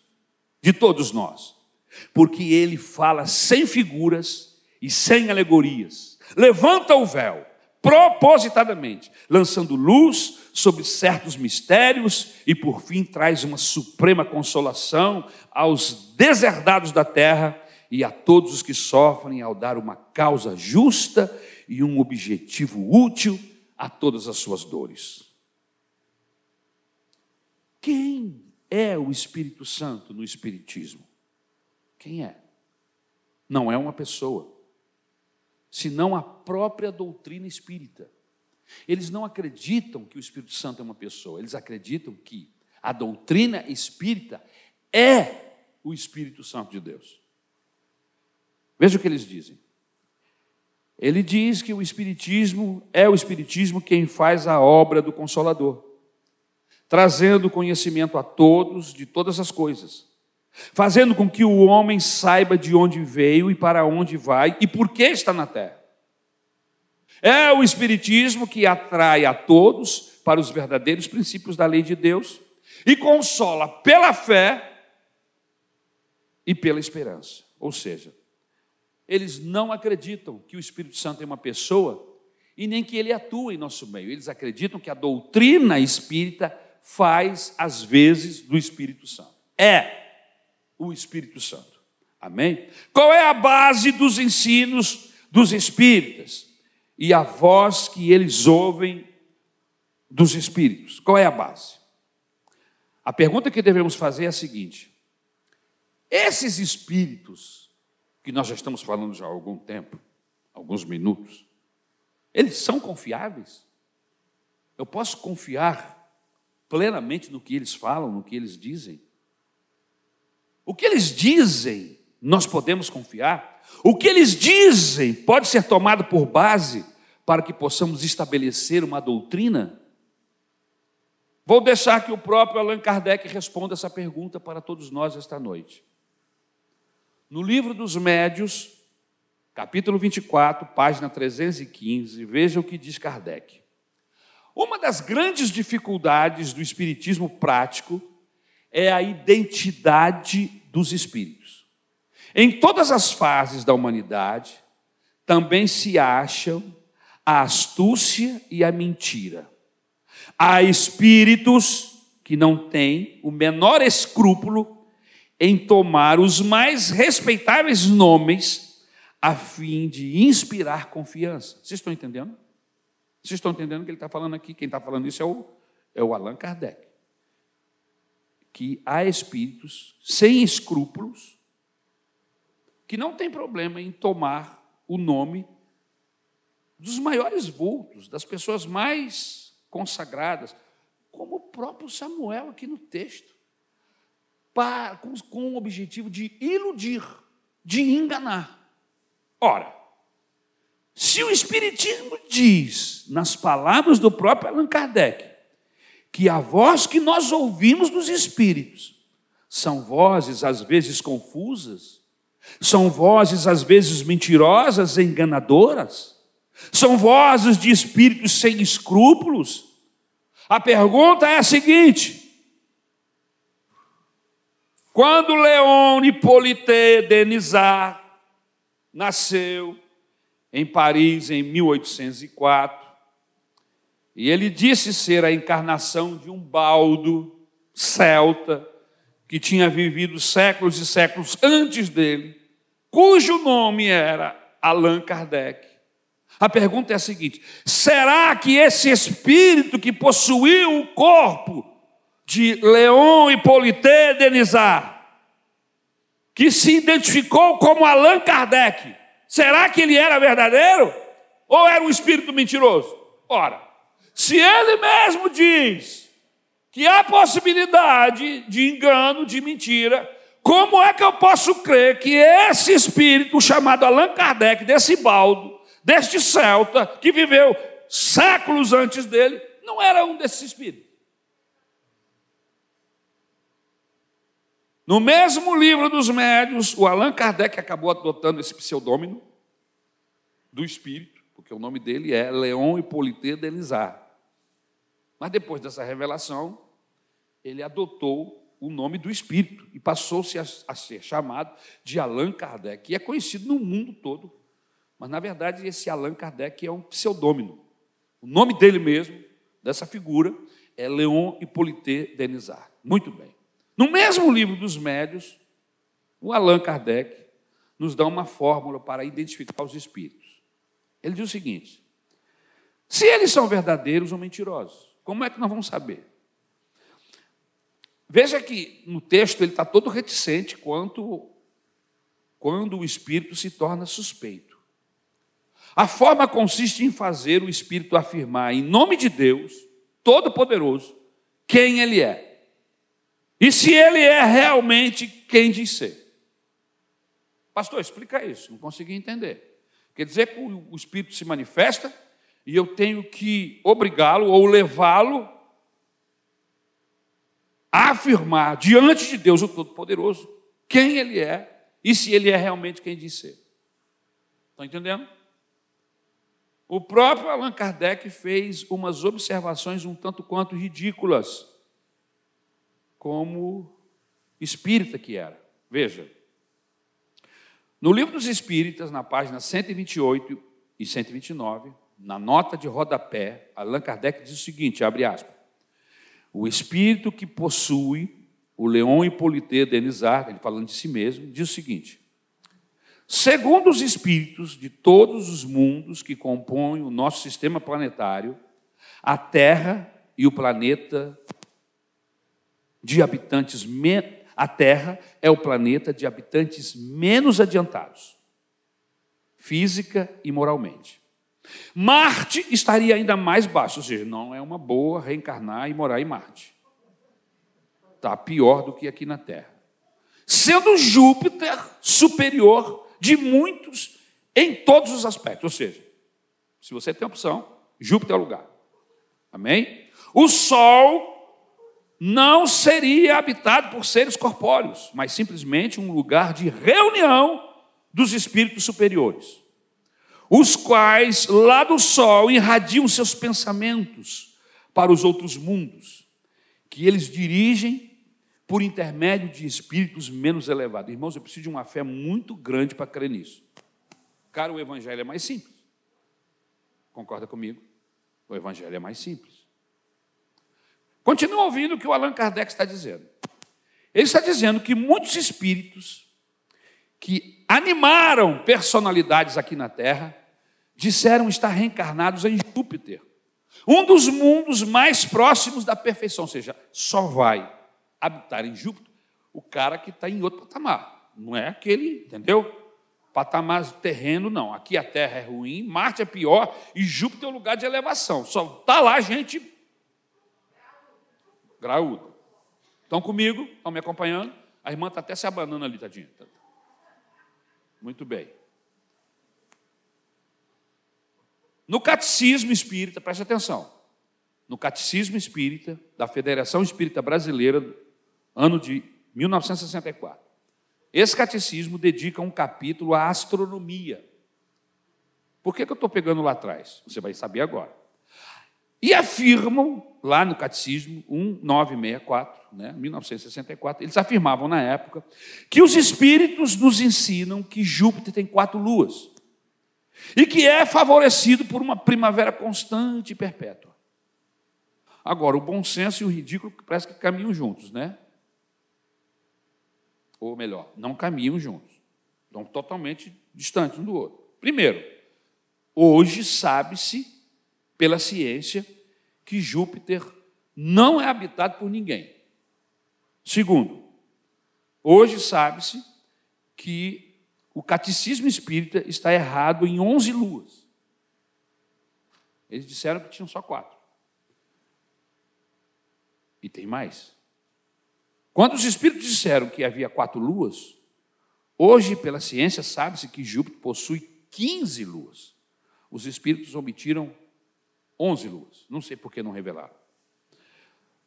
de todos nós, porque ele fala sem figuras e sem alegorias. Levanta o véu propositadamente, lançando luz sobre certos mistérios e, por fim, traz uma suprema consolação aos deserdados da terra e a todos os que sofrem ao dar uma causa justa e um objetivo útil a todas as suas dores. Quem é o Espírito Santo no Espiritismo? Quem é? Não é uma pessoa senão a própria doutrina espírita. Eles não acreditam que o Espírito Santo é uma pessoa, eles acreditam que a doutrina espírita é o Espírito Santo de Deus. Veja o que eles dizem. Ele diz que o Espiritismo é o Espiritismo quem faz a obra do Consolador, trazendo conhecimento a todos de todas as coisas, fazendo com que o homem saiba de onde veio e para onde vai e por que está na terra. É o Espiritismo que atrai a todos para os verdadeiros princípios da lei de Deus e consola pela fé e pela esperança. Ou seja, eles não acreditam que o Espírito Santo é uma pessoa e nem que ele atua em nosso meio. Eles acreditam que a doutrina espírita faz às vezes do Espírito Santo. É o Espírito Santo. Amém? Qual é a base dos ensinos dos espíritas? E a voz que eles ouvem dos espíritos. Qual é a base? A pergunta que devemos fazer é a seguinte: esses espíritos, que nós já estamos falando já há algum tempo, alguns minutos, eles são confiáveis? Eu posso confiar plenamente no que eles falam, no que eles dizem? O que eles dizem, nós podemos confiar? O que eles dizem pode ser tomado por base para que possamos estabelecer uma doutrina? Vou deixar que o próprio Allan Kardec responda essa pergunta para todos nós esta noite. No livro dos Médios, capítulo 24, página 315, veja o que diz Kardec. Uma das grandes dificuldades do espiritismo prático é a identidade dos espíritos. Em todas as fases da humanidade, também se acham a astúcia e a mentira. Há espíritos que não têm o menor escrúpulo em tomar os mais respeitáveis nomes a fim de inspirar confiança. Vocês estão entendendo? Vocês estão entendendo o que ele está falando aqui? Quem está falando isso é o, é o Allan Kardec. Que há espíritos sem escrúpulos que não tem problema em tomar o nome dos maiores vultos, das pessoas mais consagradas, como o próprio Samuel aqui no texto, para, com, com o objetivo de iludir, de enganar. Ora, se o Espiritismo diz, nas palavras do próprio Allan Kardec, que a voz que nós ouvimos dos Espíritos são vozes às vezes confusas, são vozes às vezes mentirosas enganadoras, são vozes de espíritos sem escrúpulos. A pergunta é a seguinte: quando Leon Hippolyte Denisard nasceu em Paris em 1804, e ele disse ser a encarnação de um baldo celta que tinha vivido séculos e séculos antes dele, cujo nome era Allan Kardec. A pergunta é a seguinte: será que esse espírito que possuiu o corpo de Leon Hippolyte Denisard, que se identificou como Allan Kardec, será que ele era verdadeiro ou era um espírito mentiroso? Ora, se ele mesmo diz que há possibilidade de engano, de mentira, como é que eu posso crer que esse espírito chamado Allan Kardec, desse baldo, deste celta que viveu séculos antes dele, não era um desses espíritos. No mesmo livro dos médios, o Allan Kardec acabou adotando esse pseudônimo do espírito, porque o nome dele é Leon Hippolyte Denisard. Mas depois dessa revelação, ele adotou o nome do espírito e passou-se a, a, ser chamado de Allan Kardec, que é conhecido no mundo todo mas, na verdade, esse Allan Kardec é um pseudônimo. O nome dele mesmo, dessa figura, é Leon Hippolyte Denisard. Muito bem. No mesmo livro dos médios, o Allan Kardec nos dá uma fórmula para identificar os espíritos. Ele diz o seguinte: se eles são verdadeiros ou mentirosos, como é que nós vamos saber? Veja que no texto ele está todo reticente quanto quando o espírito se torna suspeito. A forma consiste em fazer o Espírito afirmar, em nome de Deus, Todo-Poderoso, quem Ele é. E se Ele é realmente quem diz ser. Pastor, explica isso, não consegui entender. Quer dizer que o Espírito se manifesta e eu tenho que obrigá-lo ou levá-lo a afirmar diante de Deus o Todo-Poderoso quem ele é e se ele é realmente quem diz ser. Estão entendendo? O próprio Allan Kardec fez umas observações um tanto quanto ridículas, como espírita que era. Veja, no livro dos Espíritas, na página 128 e 129, na nota de rodapé, Allan Kardec diz o seguinte: abre aspas. O espírito que possui o Leon Hippolyte Denisard, ele falando de si mesmo, diz o seguinte: Segundo os espíritos de todos os mundos que compõem o nosso sistema planetário, a Terra e o planeta de habitantes a Terra é o planeta de habitantes menos adiantados, física e moralmente. Marte estaria ainda mais baixo, ou seja, não é uma boa reencarnar e morar em Marte. Está pior do que aqui na Terra. Sendo Júpiter superior de muitos em todos os aspectos. Ou seja, se você tem opção, Júpiter é o lugar. Amém? O Sol não seria habitado por seres corpóreos, mas simplesmente um lugar de reunião dos espíritos superiores, os quais lá do Sol irradiam seus pensamentos para os outros mundos, que eles dirigem por intermédio de espíritos menos elevados. Irmãos, eu preciso de uma fé muito grande para crer nisso. Cara, o evangelho é mais simples. Concorda comigo? O evangelho é mais simples. Continua ouvindo o que o Allan Kardec está dizendo. Ele está dizendo que muitos espíritos que animaram personalidades aqui na Terra disseram estar reencarnados em Júpiter, um dos mundos mais próximos da perfeição, ou seja, só vai habitar em Júpiter o cara que está em outro patamar. Não é aquele, entendeu? Patamar terreno, não. Aqui a Terra é ruim, Marte é pior e Júpiter é o lugar de elevação. Só está lá gente graúda. Estão comigo? Estão me acompanhando? A irmã está até se abanando ali, tadinha. Muito bem. No catecismo espírita, preste atenção. No catecismo espírita da Federação Espírita Brasileira ano de 1964. Esse catecismo dedica um capítulo à astronomia. Por que, que eu estou pegando lá atrás? Você vai saber agora. E afirmam, lá no Catecismo 1964, né, 1964, eles afirmavam na época que os espíritos nos ensinam que Júpiter tem quatro luas e que é favorecido por uma primavera constante e perpétua. Agora, o bom senso e o ridículo parece que caminham juntos, né? ou melhor, não caminham juntos, estão totalmente distantes um do outro. Primeiro, hoje sabe-se pela ciência que Júpiter não é habitado por ninguém. Segundo, hoje sabe-se que o catecismo espírita está errado em 11 luas. Eles disseram que tinham só quatro. E tem mais. Quando os espíritos disseram que havia quatro luas, hoje, pela ciência, sabe-se que Júpiter possui 15 luas. Os espíritos omitiram 11 luas. Não sei por que não revelaram.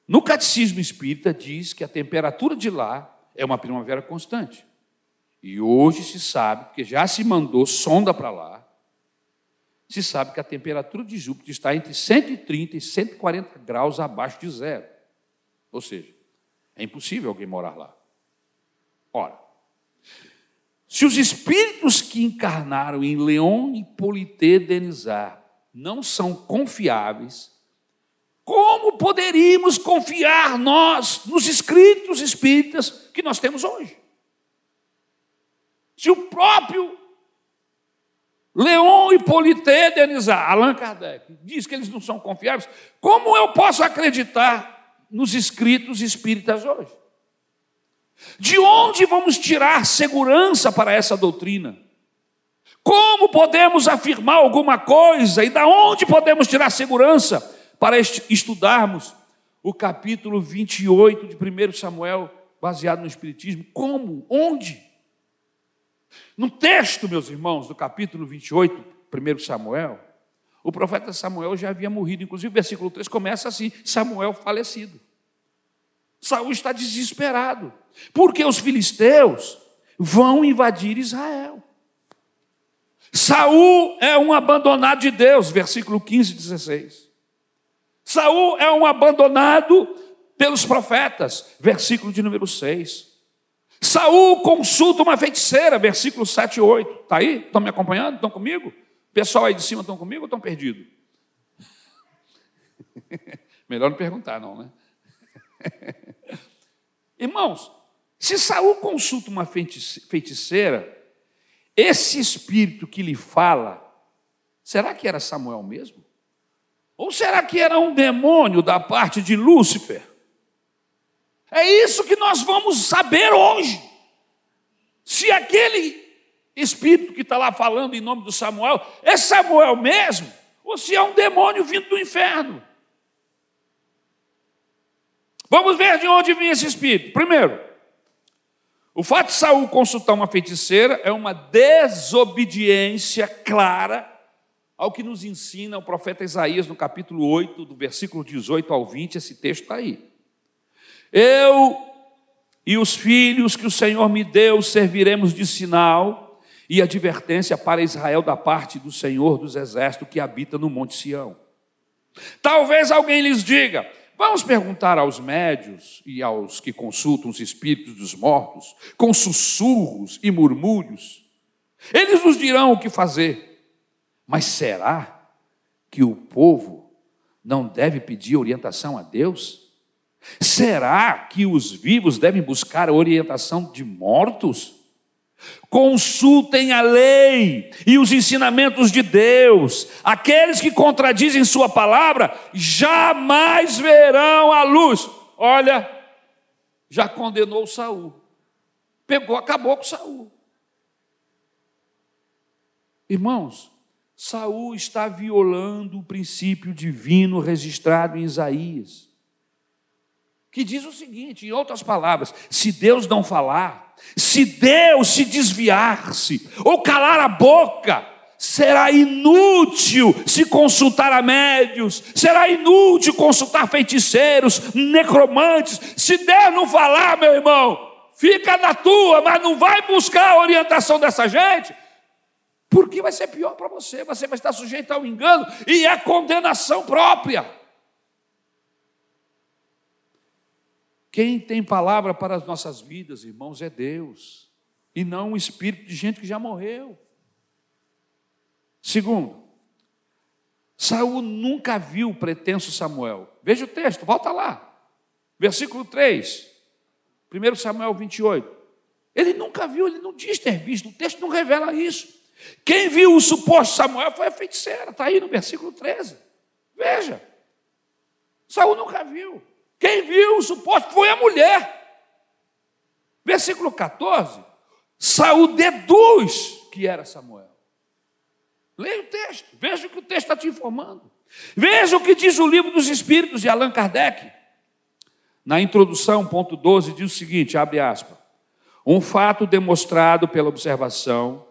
No catecismo espírita diz que a temperatura de lá é uma primavera constante. E hoje se sabe, porque já se mandou sonda para lá, se sabe que a temperatura de Júpiter está entre 130 e 140 graus abaixo de zero. Ou seja, é impossível alguém morar lá. Ora, se os espíritos que encarnaram em Leon e Polité Denizar não são confiáveis, como poderíamos confiar nós nos escritos espíritas que nós temos hoje? Se o próprio Leon e Polité Denizar, Allan Kardec, diz que eles não são confiáveis, como eu posso acreditar nos escritos espíritas hoje. De onde vamos tirar segurança para essa doutrina? Como podemos afirmar alguma coisa e da onde podemos tirar segurança para estudarmos o capítulo 28 de 1 Samuel, baseado no Espiritismo? Como? Onde? No texto, meus irmãos, do capítulo 28, 1 Samuel, o profeta Samuel já havia morrido, inclusive o versículo 3 começa assim: Samuel falecido. Saul está desesperado, porque os filisteus vão invadir Israel. Saul é um abandonado de Deus, versículo 15 e 16. Saul é um abandonado pelos profetas, versículo de número 6. Saul consulta uma feiticeira, versículo 7 e 8. Está aí? Estão me acompanhando? Estão comigo? Pessoal aí de cima estão comigo ou estão perdidos? Melhor não perguntar, não, né? Irmãos, se Saul consulta uma feiticeira, esse espírito que lhe fala, será que era Samuel mesmo? Ou será que era um demônio da parte de Lúcifer? É isso que nós vamos saber hoje. Se aquele espírito que está lá falando em nome do Samuel é Samuel mesmo, ou se é um demônio vindo do inferno. Vamos ver de onde vinha esse espírito. Primeiro, o fato de Saul consultar uma feiticeira é uma desobediência clara ao que nos ensina o profeta Isaías no capítulo 8, do versículo 18 ao 20, esse texto está aí. Eu e os filhos que o Senhor me deu serviremos de sinal e advertência para Israel da parte do Senhor dos exércitos que habita no Monte Sião. Talvez alguém lhes diga: Vamos perguntar aos médios e aos que consultam os espíritos dos mortos, com sussurros e murmúrios. Eles nos dirão o que fazer. Mas será que o povo não deve pedir orientação a Deus? Será que os vivos devem buscar a orientação de mortos? Consultem a lei e os ensinamentos de Deus. Aqueles que contradizem Sua palavra jamais verão a luz. Olha, já condenou Saul. Pegou, acabou com Saul. Irmãos, Saul está violando o princípio divino registrado em Isaías, que diz o seguinte, em outras palavras: se Deus não falar, se Deus se desviar-se ou calar a boca, será inútil se consultar a médios, será inútil consultar feiticeiros, necromantes. Se Deus não falar, meu irmão, fica na tua, mas não vai buscar a orientação dessa gente, porque vai ser pior para você, você vai estar sujeito ao engano e à condenação própria. Quem tem palavra para as nossas vidas, irmãos, é Deus, e não um espírito de gente que já morreu. Segundo, Saul nunca viu o pretenso Samuel. Veja o texto, volta lá. Versículo 3, 1 Samuel 28. Ele nunca viu, ele não diz ter visto, o texto não revela isso. Quem viu o suposto Samuel foi a feiticeira, está aí no versículo 13. Veja. Saul nunca viu. Quem viu o suposto foi a mulher. Versículo 14. Saul deduz que era Samuel. Leia o texto, veja o que o texto está te informando. Veja o que diz o livro dos Espíritos de Allan Kardec. Na introdução, ponto 12, diz o seguinte: abre aspas. Um fato demonstrado pela observação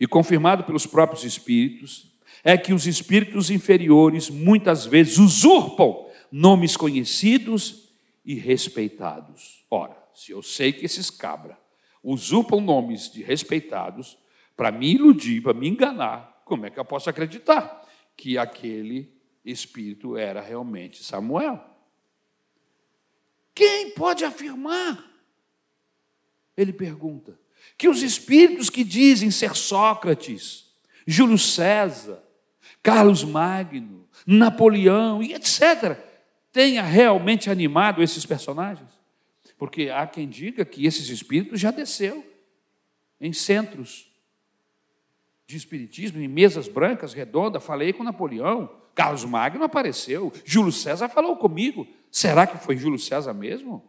e confirmado pelos próprios espíritos, é que os espíritos inferiores muitas vezes usurpam nomes conhecidos e respeitados. Ora, se eu sei que esses cabra usurpam nomes de respeitados para me iludir, para me enganar, como é que eu posso acreditar que aquele espírito era realmente Samuel? Quem pode afirmar? Ele pergunta que os espíritos que dizem ser Sócrates, Júlio César, Carlos Magno, Napoleão e etc., tenha realmente animado esses personagens? Porque há quem diga que esses espíritos já desceu em centros de espiritismo, em mesas brancas, redondas, falei com Napoleão, Carlos Magno apareceu, Júlio César falou comigo. Será que foi Júlio César mesmo?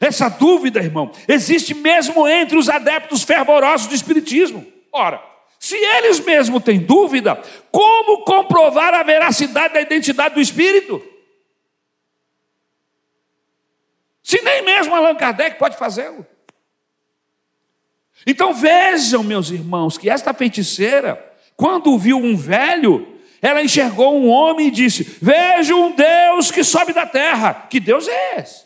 Essa dúvida, irmão, existe mesmo entre os adeptos fervorosos do Espiritismo. Ora, se eles mesmos têm dúvida, como comprovar a veracidade da identidade do Espírito? Se nem mesmo Allan Kardec pode fazê-lo. Então vejam, meus irmãos, que esta feiticeira, quando viu um velho, ela enxergou um homem e disse: Vejo um Deus que sobe da terra. Que Deus é esse?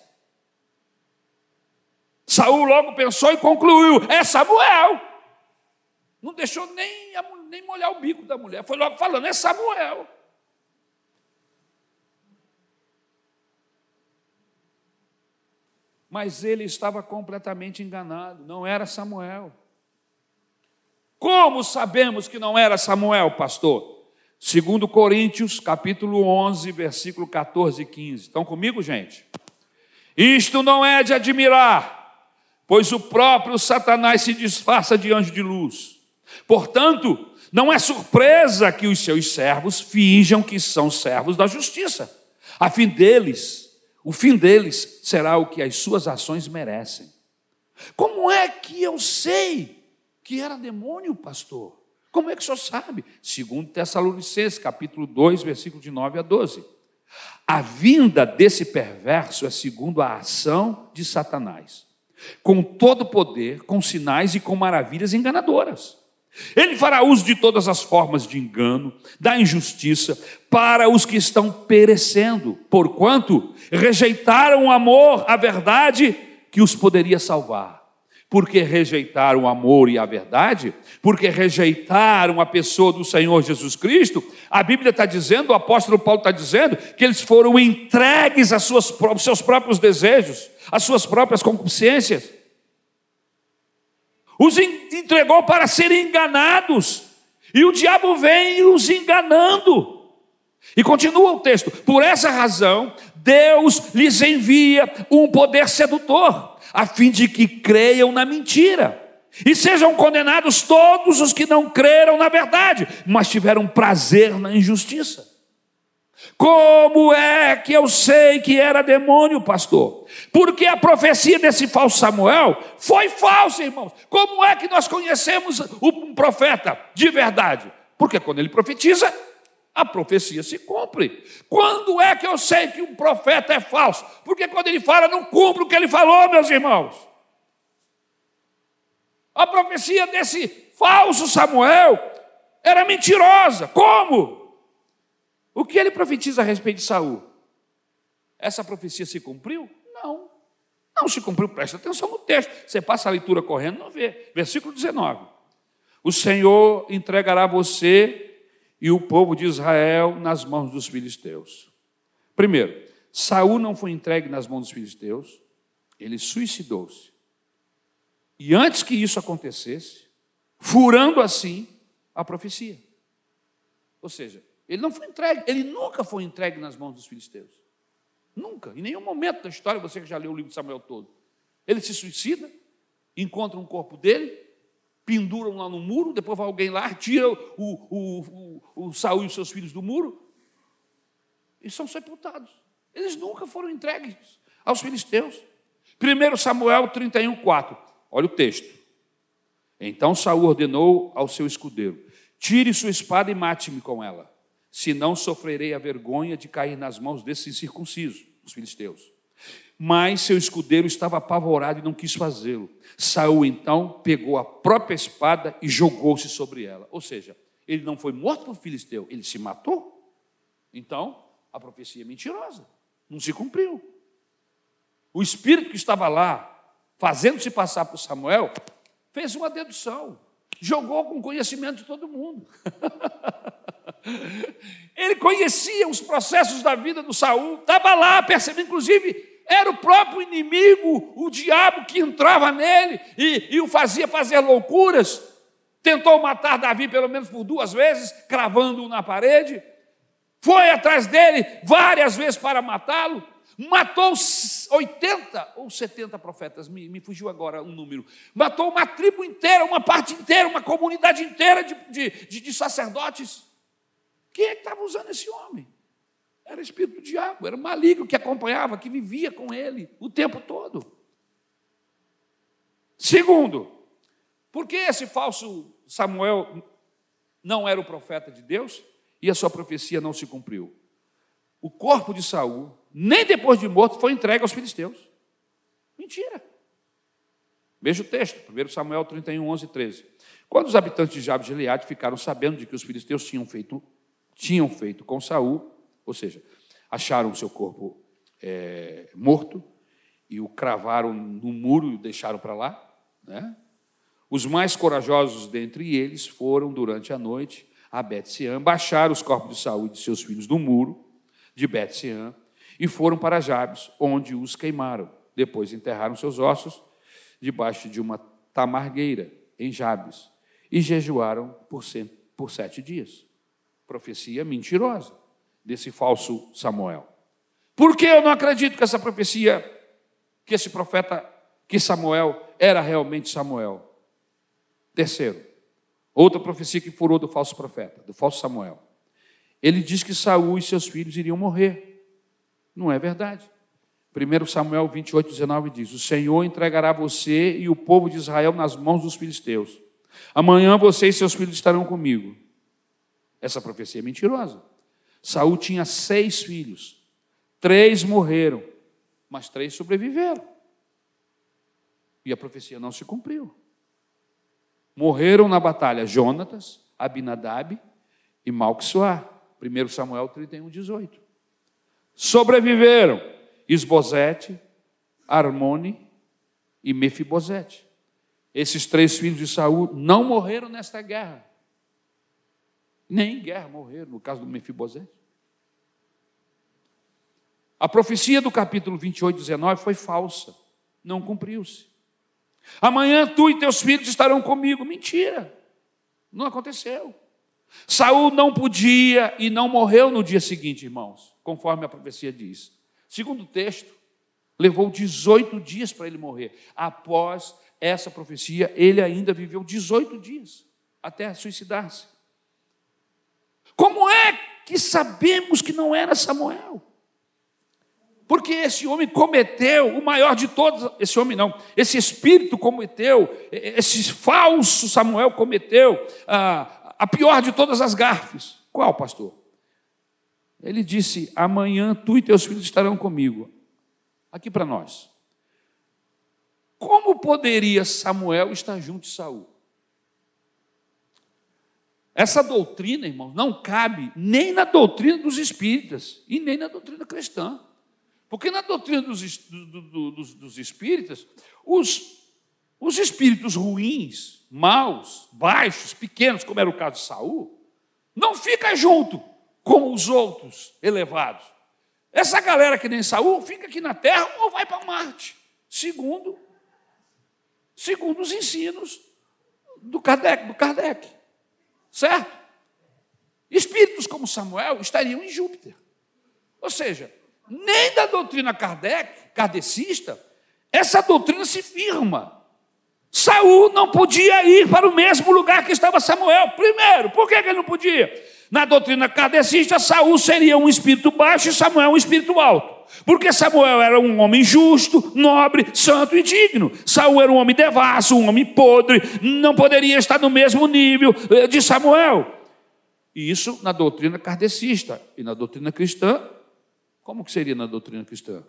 Saul logo pensou e concluiu: é Samuel. Não deixou nem, nem molhar o bico da mulher, foi logo falando: é Samuel. Mas ele estava completamente enganado, não era Samuel. Como sabemos que não era Samuel, pastor? Segundo Coríntios, capítulo 11, versículo 14 e 15. Estão comigo, gente? Isto não é de admirar, pois o próprio Satanás se disfarça de anjo de luz. Portanto, não é surpresa que os seus servos finjam que são servos da justiça, a fim deles, o fim deles será o que as suas ações merecem. Como é que eu sei que era demônio, pastor? Como é que o senhor sabe? Segundo Tessalonicenses, capítulo 2, versículo de 9 a 12. A vinda desse perverso é segundo a ação de Satanás, com todo poder, com sinais e com maravilhas enganadoras. Ele fará uso de todas as formas de engano, da injustiça, para os que estão perecendo, porquanto rejeitaram o amor, a verdade que os poderia salvar. Porque rejeitaram o amor e a verdade, porque rejeitaram a pessoa do Senhor Jesus Cristo, a Bíblia está dizendo, o apóstolo Paulo está dizendo, que eles foram entregues aos seus próprios desejos, às suas próprias concupiscências. Os entregou para serem enganados, e o diabo vem os enganando. E continua o texto: por essa razão, Deus lhes envia um poder sedutor a fim de que creiam na mentira. E sejam condenados todos os que não creram na verdade, mas tiveram prazer na injustiça. Como é que eu sei que era demônio, pastor? Porque a profecia desse falso Samuel foi falsa, irmãos. Como é que nós conhecemos um profeta de verdade? Porque quando ele profetiza, a profecia se cumpre. Quando é que eu sei que um profeta é falso? Porque quando ele fala, não cumpre o que ele falou, meus irmãos. A profecia desse falso Samuel era mentirosa. Como? O que ele profetiza a respeito de Saul? Essa profecia se cumpriu? Não. Não se cumpriu, presta atenção no texto. Você passa a leitura correndo, não vê. Versículo 19. O Senhor entregará você e o povo de Israel nas mãos dos filisteus. Primeiro, Saul não foi entregue nas mãos dos filisteus, ele suicidou-se. E antes que isso acontecesse, furando assim a profecia. Ou seja, ele não foi entregue, ele nunca foi entregue nas mãos dos filisteus. Nunca, em nenhum momento da história, você que já leu o livro de Samuel todo. Ele se suicida, encontra um corpo dele, penduram lá no muro, depois vai alguém lá, tira o, o, o, o Saul e os seus filhos do muro e são sepultados. Eles nunca foram entregues aos filisteus. 1 Samuel 31, 4. Olha o texto. Então Saul ordenou ao seu escudeiro: Tire sua espada e mate-me com ela, senão sofrerei a vergonha de cair nas mãos desses incircuncisos, os filisteus. Mas seu escudeiro estava apavorado e não quis fazê-lo. Saul então pegou a própria espada e jogou-se sobre ela. Ou seja, ele não foi morto por filisteu, ele se matou. Então, a profecia é mentirosa, não se cumpriu. O espírito que estava lá, fazendo-se passar por Samuel, fez uma dedução, jogou com conhecimento de todo mundo. ele conhecia os processos da vida do Saul, estava lá, percebeu, inclusive, era o próprio inimigo, o diabo que entrava nele e, e o fazia fazer loucuras. Tentou matar Davi pelo menos por duas vezes, cravando-o na parede. Foi atrás dele várias vezes para matá-lo. Matou 80 ou 70 profetas, me, me, fugiu agora um número. Matou uma tribo inteira, uma parte inteira, uma comunidade inteira de, de, de sacerdotes. Quem é que estava usando esse homem? Era espírito do diabo, era maligno que acompanhava, que vivia com ele o tempo todo. Segundo, por que esse falso Samuel não era o profeta de Deus e a sua profecia não se cumpriu? O corpo de Saul, nem depois de morto, foi entregue aos filisteus. Mentira. Veja o texto, 1 Samuel 31, 11 e 13. Quando os habitantes de Jabes de Gileade ficaram sabendo de que os filisteus tinham feito, tinham feito com Saul, ou seja, acharam o seu corpo é, morto e o cravaram no muro e o deixaram para lá. Né? Os mais corajosos dentre eles foram, durante a noite, a Bet-Sean, baixaram os corpos de Saúl e de seus filhos do muro de Bet-Sean e foram para Jabes, onde os queimaram. Depois enterraram seus ossos debaixo de uma tamargueira em Jabes e jejuaram por, por sete dias. Profecia mentirosa desse falso Samuel. Por que eu não acredito que essa profecia, que esse profeta, que Samuel era realmente Samuel? Terceiro, outra profecia que furou do falso profeta, do falso Samuel. Ele diz que Saul e seus filhos iriam morrer. Não é verdade. 1 Samuel 28, 19 diz: O Senhor entregará você e o povo de Israel nas mãos dos filisteus. Amanhã você e seus filhos estarão comigo. Essa profecia é mentirosa. Saul tinha seis filhos, três morreram, mas três sobreviveram. E a profecia não se cumpriu. Morreram na batalha Jonatas, Abinadab e Malquisuá. 1 Samuel 31, 18. Sobreviveram Isbosete, Armone e Mefibosete. Esses três filhos de Saul não morreram nesta guerra. Nem em guerra morreram, no caso do Mefibosete. A profecia do capítulo 28, 19 foi falsa, não cumpriu-se. Amanhã tu e teus filhos estarão comigo. Mentira. Não aconteceu. Saul não podia e não morreu no dia seguinte, irmãos, conforme a profecia diz. Segundo o texto, levou 18 dias para ele morrer. Após essa profecia, ele ainda viveu 18 dias até suicidar-se. Como é que sabemos que não era Samuel? Porque esse homem cometeu o maior de todos, esse homem não, esse espírito cometeu, esse falso Samuel cometeu a, a pior de todas as gafes. Qual, pastor? Ele disse: Amanhã tu e teus filhos estarão comigo. Aqui para nós. Como poderia Samuel estar junto de Saul? Essa doutrina, irmãos, não cabe nem na doutrina dos espíritas e nem na doutrina cristã. Porque na doutrina dos, do, dos, dos espíritas, os, os espíritos ruins, maus, baixos, pequenos, como era o caso de Saul, não fica junto com os outros elevados. Essa galera que nem Saul fica aqui na terra ou vai para Marte, segundo, segundo os ensinos do Kardec, do Kardec. Certo? Espíritos como Samuel estariam em Júpiter. Ou seja, nem da doutrina Kardec, kardecista, essa doutrina se firma. Saul não podia ir para o mesmo lugar que estava Samuel. Primeiro, por que ele não podia? Na doutrina kardecista, Saul seria um espírito baixo e Samuel um espírito alto. Porque Samuel era um homem justo, nobre, santo e digno. Saul era um homem devasso, um homem podre, não poderia estar no mesmo nível eh, de Samuel. E isso na doutrina kardecista. E na doutrina cristã, como que seria na doutrina cristã?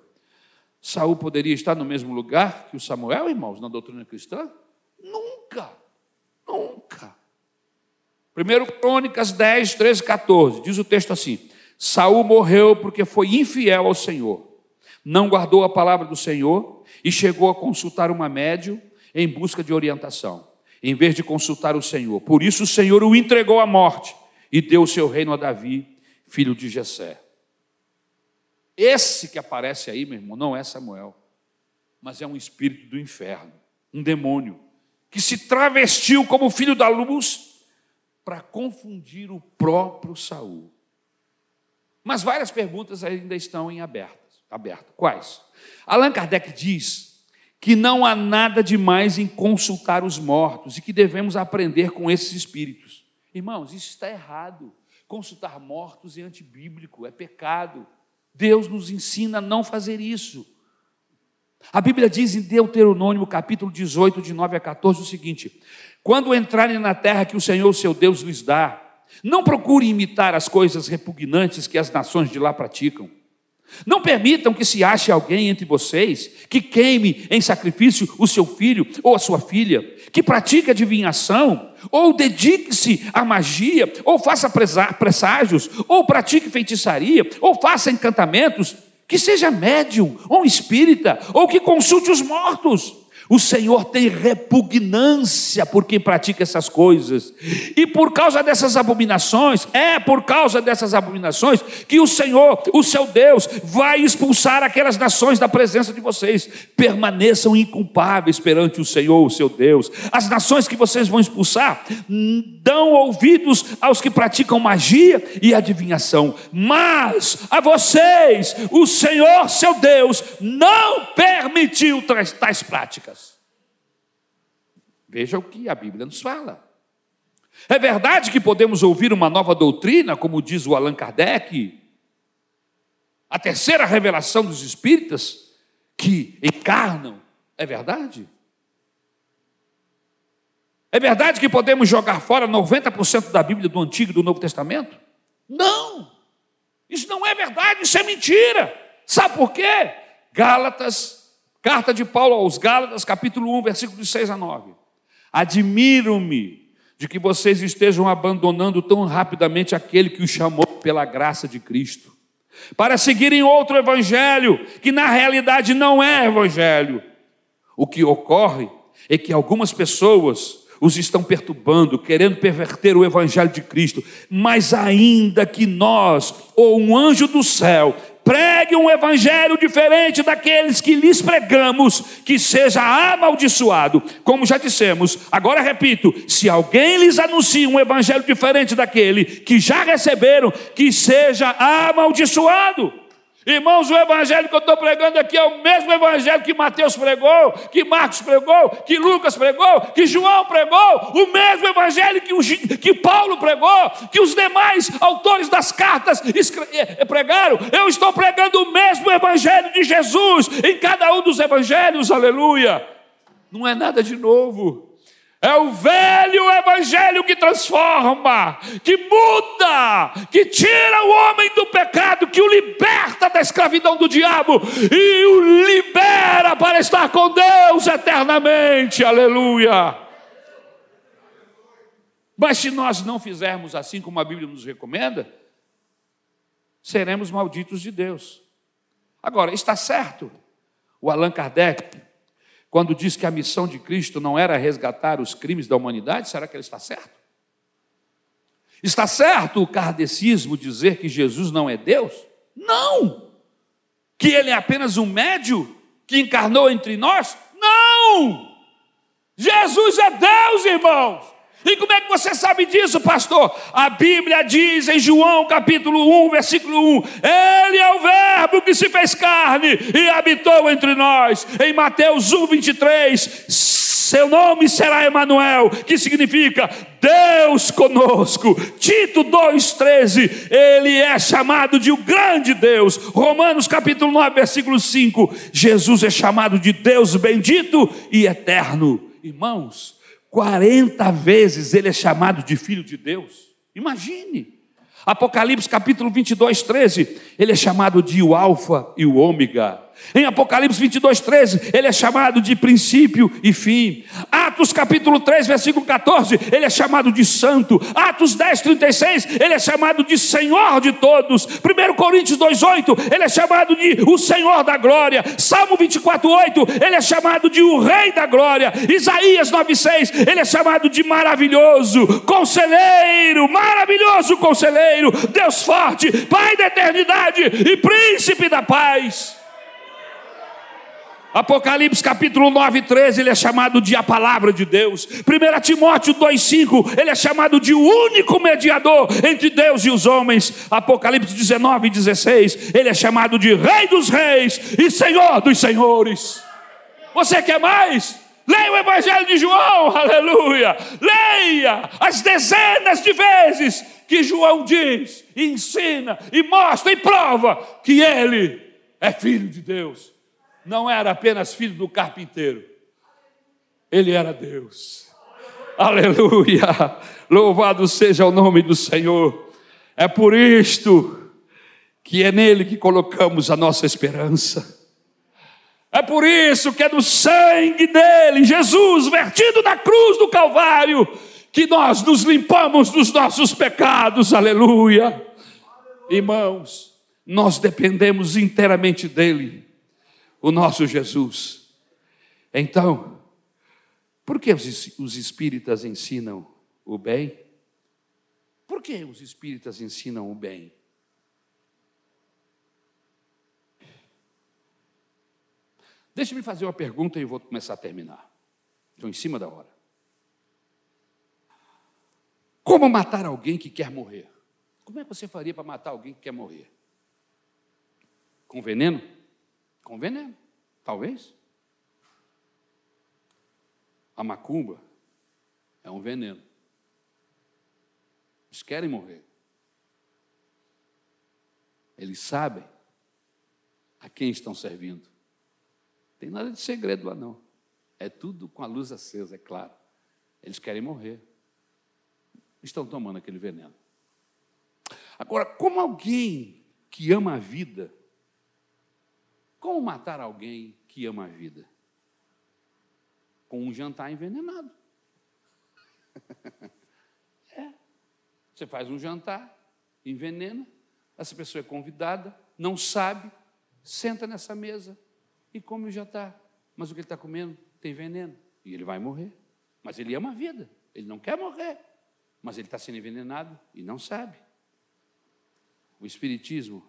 Saul poderia estar no mesmo lugar que o Samuel, irmãos, na doutrina cristã? Nunca, nunca. 1 Crônicas 10, 13, 14, diz o texto assim: Saul morreu porque foi infiel ao Senhor, não guardou a palavra do Senhor e chegou a consultar uma médium em busca de orientação, em vez de consultar o Senhor. Por isso o Senhor o entregou à morte e deu o seu reino a Davi, filho de Jessé. Esse que aparece aí, meu irmão, não é Samuel, mas é um espírito do inferno, um demônio, que se travestiu como filho da luz para confundir o próprio Saul. Mas várias perguntas ainda estão em abertas. Aberto. Quais? Allan Kardec diz que não há nada demais em consultar os mortos e que devemos aprender com esses espíritos. Irmãos, isso está errado. Consultar mortos é antibíblico, é pecado. Deus nos ensina a não fazer isso. A Bíblia diz em Deuteronômio, capítulo 18, de 9 a 14, o seguinte: Quando entrarem na terra que o Senhor, seu Deus, lhes dá, não procurem imitar as coisas repugnantes que as nações de lá praticam. Não permitam que se ache alguém entre vocês que queime em sacrifício o seu filho ou a sua filha, que pratique adivinhação, ou dedique-se à magia, ou faça presságios, ou pratique feitiçaria, ou faça encantamentos. que seja médium, ou espírita, ou que consulte os mortos. O Senhor tem repugnância por quem pratica essas coisas. E por causa dessas abominações, é por causa dessas abominações que o Senhor, o seu Deus, vai expulsar aquelas nações da presença de vocês. Permaneçam inculpáveis perante o Senhor, o seu Deus. As nações que vocês vão expulsar dão ouvidos aos que praticam magia e adivinhação. Mas a vocês, o Senhor, seu Deus, não permitiu tais práticas. Veja o que a Bíblia nos fala. É verdade que podemos ouvir uma nova doutrina, como diz o Allan Kardec, a terceira revelação dos espíritas, que encarnam, é verdade? É verdade que podemos jogar fora 90% da Bíblia do Antigo e do Novo Testamento? Não! Isso não é verdade, isso é mentira. Sabe por quê? Gálatas, carta de Paulo aos Gálatas, capítulo 1, versículos 6 a 9. Admiro-me de que vocês estejam abandonando tão rapidamente aquele que os chamou pela graça de Cristo, para seguirem outro evangelho, que na realidade não é evangelho. O que ocorre é que algumas pessoas os estão perturbando, querendo perverter o evangelho de Cristo, mas ainda que nós ou um anjo do céu pregue um evangelho diferente daqueles que lhes pregamos, que seja amaldiçoado. Como já dissemos, agora repito: se alguém lhes anuncia um evangelho diferente daquele que já receberam, que seja amaldiçoado. Irmãos, o evangelho que eu estou pregando aqui é o mesmo evangelho que Mateus pregou, que Marcos pregou, que Lucas pregou, que João pregou, o mesmo evangelho que, o, que Paulo pregou, que os demais autores das cartas eh, pregaram. Eu estou pregando o mesmo evangelho de Jesus em cada um dos evangelhos, aleluia. Não é nada de novo. É o velho evangelho que transforma, que muda, que tira o homem do pecado, que o liberta da escravidão do diabo e o libera para estar com Deus eternamente. Aleluia. Mas se nós não fizermos assim como a Bíblia nos recomenda, seremos malditos de Deus. Agora, está certo o Allan Kardec quando diz que a missão de Cristo não era resgatar os crimes da humanidade, será que ele está certo? Está certo o kardecismo dizer que Jesus não é Deus? Não! Que ele é apenas um médio que encarnou entre nós? Não! Jesus é Deus, irmãos! E como é que você sabe disso, pastor? A Bíblia diz em João capítulo 1, versículo 1: Ele é o Verbo que se fez carne e habitou entre nós. Em Mateus 1, 23, seu nome será Emanuel, que significa Deus conosco. Tito 2:13, ele é chamado de o grande Deus. Romanos capítulo 9, versículo 5, Jesus é chamado de Deus bendito e eterno. Irmãos, 40 vezes ele é chamado de filho de Deus. Imagine. Apocalipse capítulo 22, 13, ele é chamado de o Alfa e o Ômega. Em Apocalipse 22, 13, ele é chamado de princípio e fim. Atos capítulo 3, versículo 14, ele é chamado de santo. Atos 10, 36, ele é chamado de Senhor de todos. 1 Coríntios 2, 8, ele é chamado de o Senhor da glória. Salmo 24, 8, ele é chamado de o Rei da glória. Isaías 9, 6, ele é chamado de maravilhoso, conselheiro, maravilhoso conselheiro, Deus forte, Pai da eternidade e príncipe da paz. Apocalipse capítulo 9, 13, ele é chamado de a palavra de Deus. 1 Timóteo 2, 5, ele é chamado de o único mediador entre Deus e os homens. Apocalipse 19, 16, ele é chamado de Rei dos Reis e Senhor dos Senhores. Você quer mais? Leia o Evangelho de João, aleluia. Leia as dezenas de vezes que João diz, ensina e mostra e prova que ele é filho de Deus não era apenas filho do carpinteiro, ele era Deus. Aleluia! Louvado seja o nome do Senhor. É por isto que é nele que colocamos a nossa esperança. É por isso que é no sangue dele, Jesus, vertido na cruz do Calvário, que nós nos limpamos dos nossos pecados. Aleluia! Irmãos, nós dependemos inteiramente dele, o nosso Jesus. Então, por que os espíritas ensinam o bem? Por que os espíritas ensinam o bem? Deixe-me fazer uma pergunta e eu vou começar a terminar. Estou em cima da hora. Como matar alguém que quer morrer? Como é que você faria para matar alguém que quer morrer? Com veneno? Com veneno, talvez. A macumba é um veneno. Eles querem morrer. Eles sabem a quem estão servindo. Tem nada de segredo lá não. É tudo com a luz acesa, é claro. Eles querem morrer. Estão tomando aquele veneno. Agora, como alguém que ama a vida, como matar alguém que ama a vida? Com um jantar envenenado. é. Você faz um jantar, envenena, essa pessoa é convidada, não sabe, senta nessa mesa e come o jantar. Mas o que ele está comendo tem veneno e ele vai morrer. Mas ele ama a vida, ele não quer morrer, mas ele está sendo envenenado e não sabe. O Espiritismo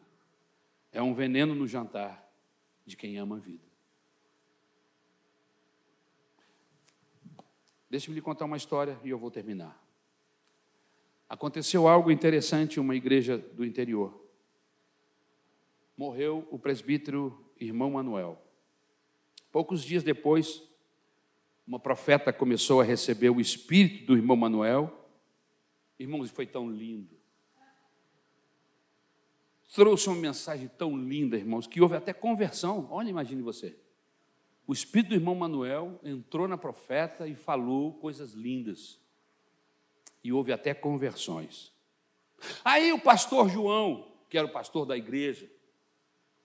é um veneno no jantar de quem ama a vida. Deixe-me lhe contar uma história e eu vou terminar. Aconteceu algo interessante em uma igreja do interior. Morreu o presbítero irmão Manuel. Poucos dias depois, uma profeta começou a receber o espírito do irmão Manuel. Irmãos, foi tão lindo. Trouxe uma mensagem tão linda, irmãos, que houve até conversão. Olha, imagine você. O espírito do irmão Manuel entrou na profeta e falou coisas lindas. E houve até conversões. Aí o pastor João, que era o pastor da igreja,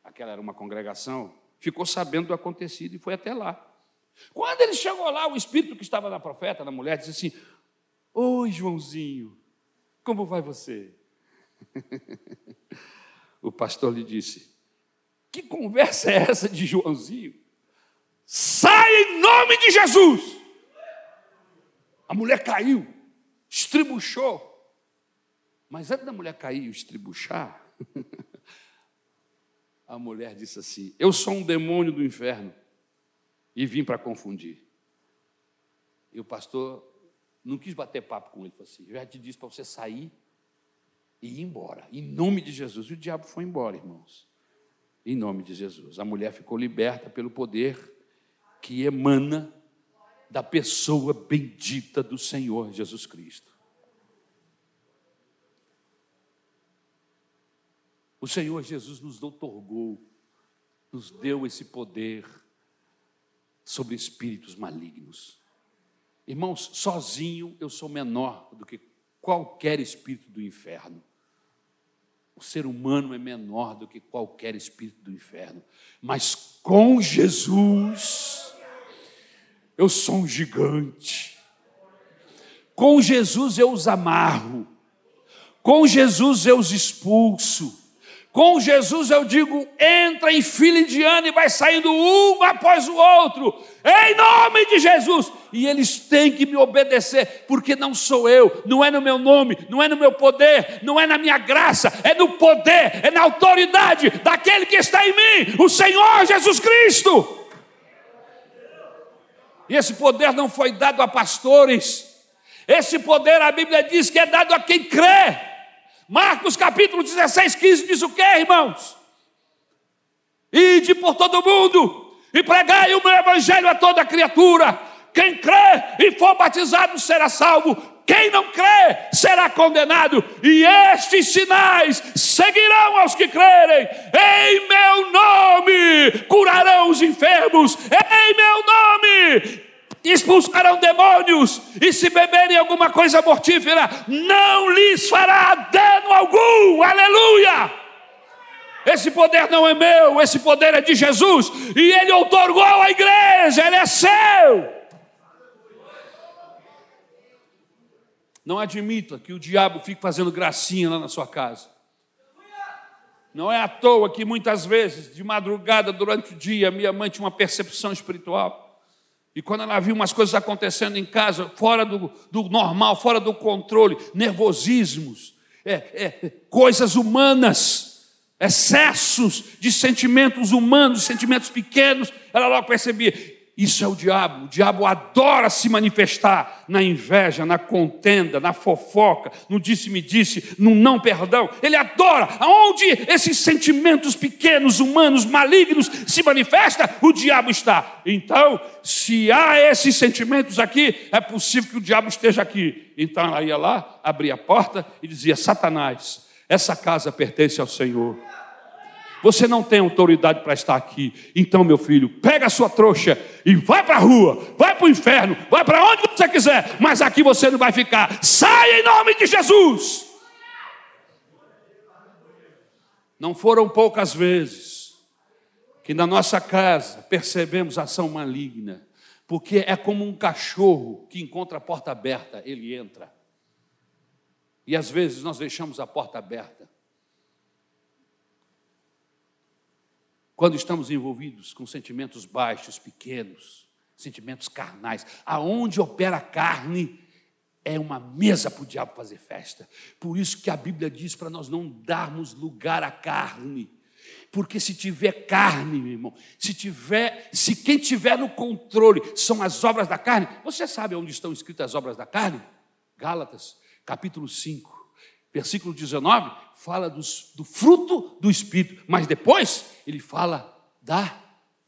aquela era uma congregação, ficou sabendo do acontecido e foi até lá. Quando ele chegou lá, o espírito que estava na profeta, na mulher, disse assim: Oi, Joãozinho, como vai você? o pastor lhe disse: Que conversa é essa de Joãozinho? Sai em nome de Jesus! A mulher caiu, estribuchou. Mas antes da mulher cair e estribuchar, a mulher disse assim: Eu sou um demônio do inferno e vim para confundir. E o pastor não quis bater papo com ele, falou assim: eu já te disse para você sair e ir embora, em nome de Jesus. E o diabo foi embora, irmãos, em nome de Jesus. A mulher ficou liberta pelo poder que emana da pessoa bendita do Senhor Jesus Cristo. O Senhor Jesus nos otorgou, nos deu esse poder sobre espíritos malignos. Irmãos, sozinho eu sou menor do que qualquer espírito do inferno. O ser humano é menor do que qualquer espírito do inferno, mas com Jesus eu sou um gigante. Com Jesus eu os amarro. Com Jesus eu os expulso. Com Jesus eu digo: entra em fila indiana e vai saindo um após o outro, em nome de Jesus. E eles têm que me obedecer, porque não sou eu, não é no meu nome, não é no meu poder, não é na minha graça, é no poder, é na autoridade daquele que está em mim, o Senhor Jesus Cristo. E esse poder não foi dado a pastores, esse poder a Bíblia diz que é dado a quem crê. Marcos capítulo 16, 15 diz o que, irmãos? Ide por todo mundo e pregai o meu evangelho a toda criatura. Quem crê e for batizado será salvo. Quem não crê será condenado. E estes sinais seguirão aos que crerem. Em meu nome curarão os enfermos. Em meu nome expulsarão demônios, e se beberem alguma coisa mortífera, não lhes fará dano algum. Aleluia! Esse poder não é meu, esse poder é de Jesus, e Ele outorgou à igreja, Ele é seu. Não admita que o diabo fique fazendo gracinha lá na sua casa. Não é à toa que muitas vezes, de madrugada, durante o dia, minha mãe tinha uma percepção espiritual. E quando ela viu umas coisas acontecendo em casa, fora do, do normal, fora do controle, nervosismos, é, é, coisas humanas, excessos de sentimentos humanos, sentimentos pequenos, ela logo percebia: isso é o diabo. O diabo adora se manifestar na inveja, na contenda, na fofoca, no disse-me-disse, no não perdão. Ele adora. Aonde esses sentimentos pequenos, humanos, malignos se manifestam, o diabo está. Então, se há esses sentimentos aqui, é possível que o diabo esteja aqui. Então ela ia lá, abria a porta e dizia: Satanás, essa casa pertence ao Senhor. Você não tem autoridade para estar aqui. Então, meu filho, pega a sua trouxa e vai para a rua, vai para o inferno, vai para onde você quiser, mas aqui você não vai ficar. Sai em nome de Jesus. Não foram poucas vezes que na nossa casa percebemos ação maligna, porque é como um cachorro que encontra a porta aberta, ele entra. E às vezes nós deixamos a porta aberta quando estamos envolvidos com sentimentos baixos, pequenos, sentimentos carnais, aonde opera a carne, é uma mesa para o diabo fazer festa. Por isso que a Bíblia diz para nós não darmos lugar à carne. Porque se tiver carne, meu irmão, se tiver, se quem tiver no controle são as obras da carne, você sabe onde estão escritas as obras da carne? Gálatas, capítulo 5. Versículo 19 fala dos, do fruto do Espírito, mas depois ele fala da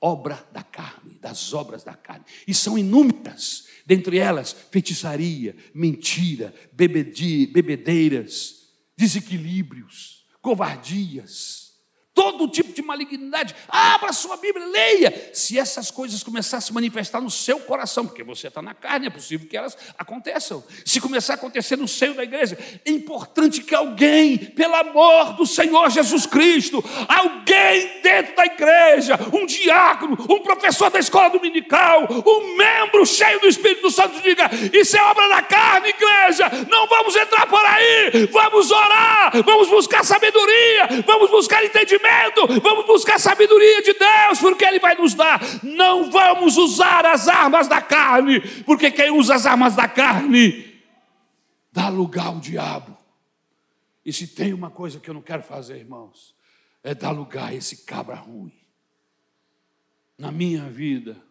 obra da carne, das obras da carne. E são inúmeras, dentre elas feitiçaria, mentira, bebedeiras, desequilíbrios, covardias todo tipo de malignidade. Abra sua Bíblia, leia. Se essas coisas começarem a se manifestar no seu coração, porque você está na carne, é possível que elas aconteçam. Se começar a acontecer no seio da igreja, é importante que alguém, pelo amor do Senhor Jesus Cristo, alguém dentro da igreja, um diácono, um professor da escola dominical, um membro cheio do Espírito Santo, diga: Isso é obra da carne, igreja. Não vamos entrar por aí, vamos orar, vamos buscar sabedoria, vamos buscar entendimento vamos buscar a sabedoria de Deus, porque Ele vai nos dar. Não vamos usar as armas da carne, porque quem usa as armas da carne dá lugar ao diabo. E se tem uma coisa que eu não quero fazer, irmãos, é dar lugar a esse cabra ruim. Na minha vida,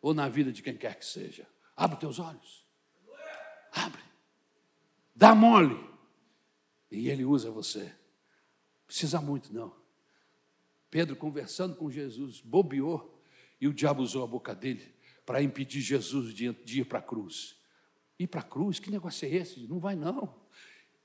ou na vida de quem quer que seja. Abre teus olhos. Abre. Dá mole. E ele usa você. Precisa muito, não. Pedro conversando com Jesus, bobeou, e o diabo usou a boca dele para impedir Jesus de, de ir para a cruz. Ir para a cruz? Que negócio é esse? Não vai, não.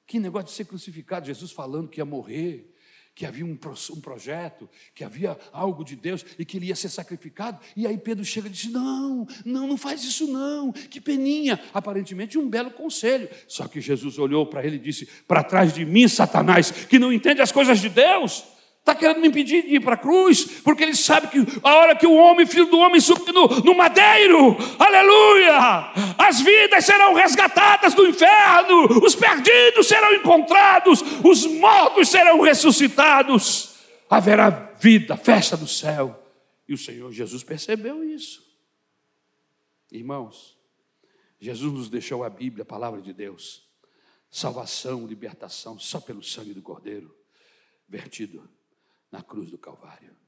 Que negócio de ser crucificado? Jesus falando que ia morrer, que havia um, um, projeto, que havia algo de Deus e que ele ia ser sacrificado. E aí Pedro chega e diz: Não, não, não faz isso não, que peninha. Aparentemente um belo conselho. Só que Jesus olhou para ele e disse: Para trás de mim, Satanás, que não entende as coisas de Deus. Está querendo me impedir de ir para a cruz, porque ele sabe que a hora que o homem, filho do homem, subir no, no madeiro, aleluia, as vidas serão resgatadas do inferno, os perdidos serão encontrados, os mortos serão ressuscitados, haverá vida, festa do céu. E o Senhor Jesus percebeu isso. Irmãos, Jesus nos deixou a Bíblia, a palavra de Deus, salvação, libertação, só pelo sangue do Cordeiro vertido na cruz do Calvário.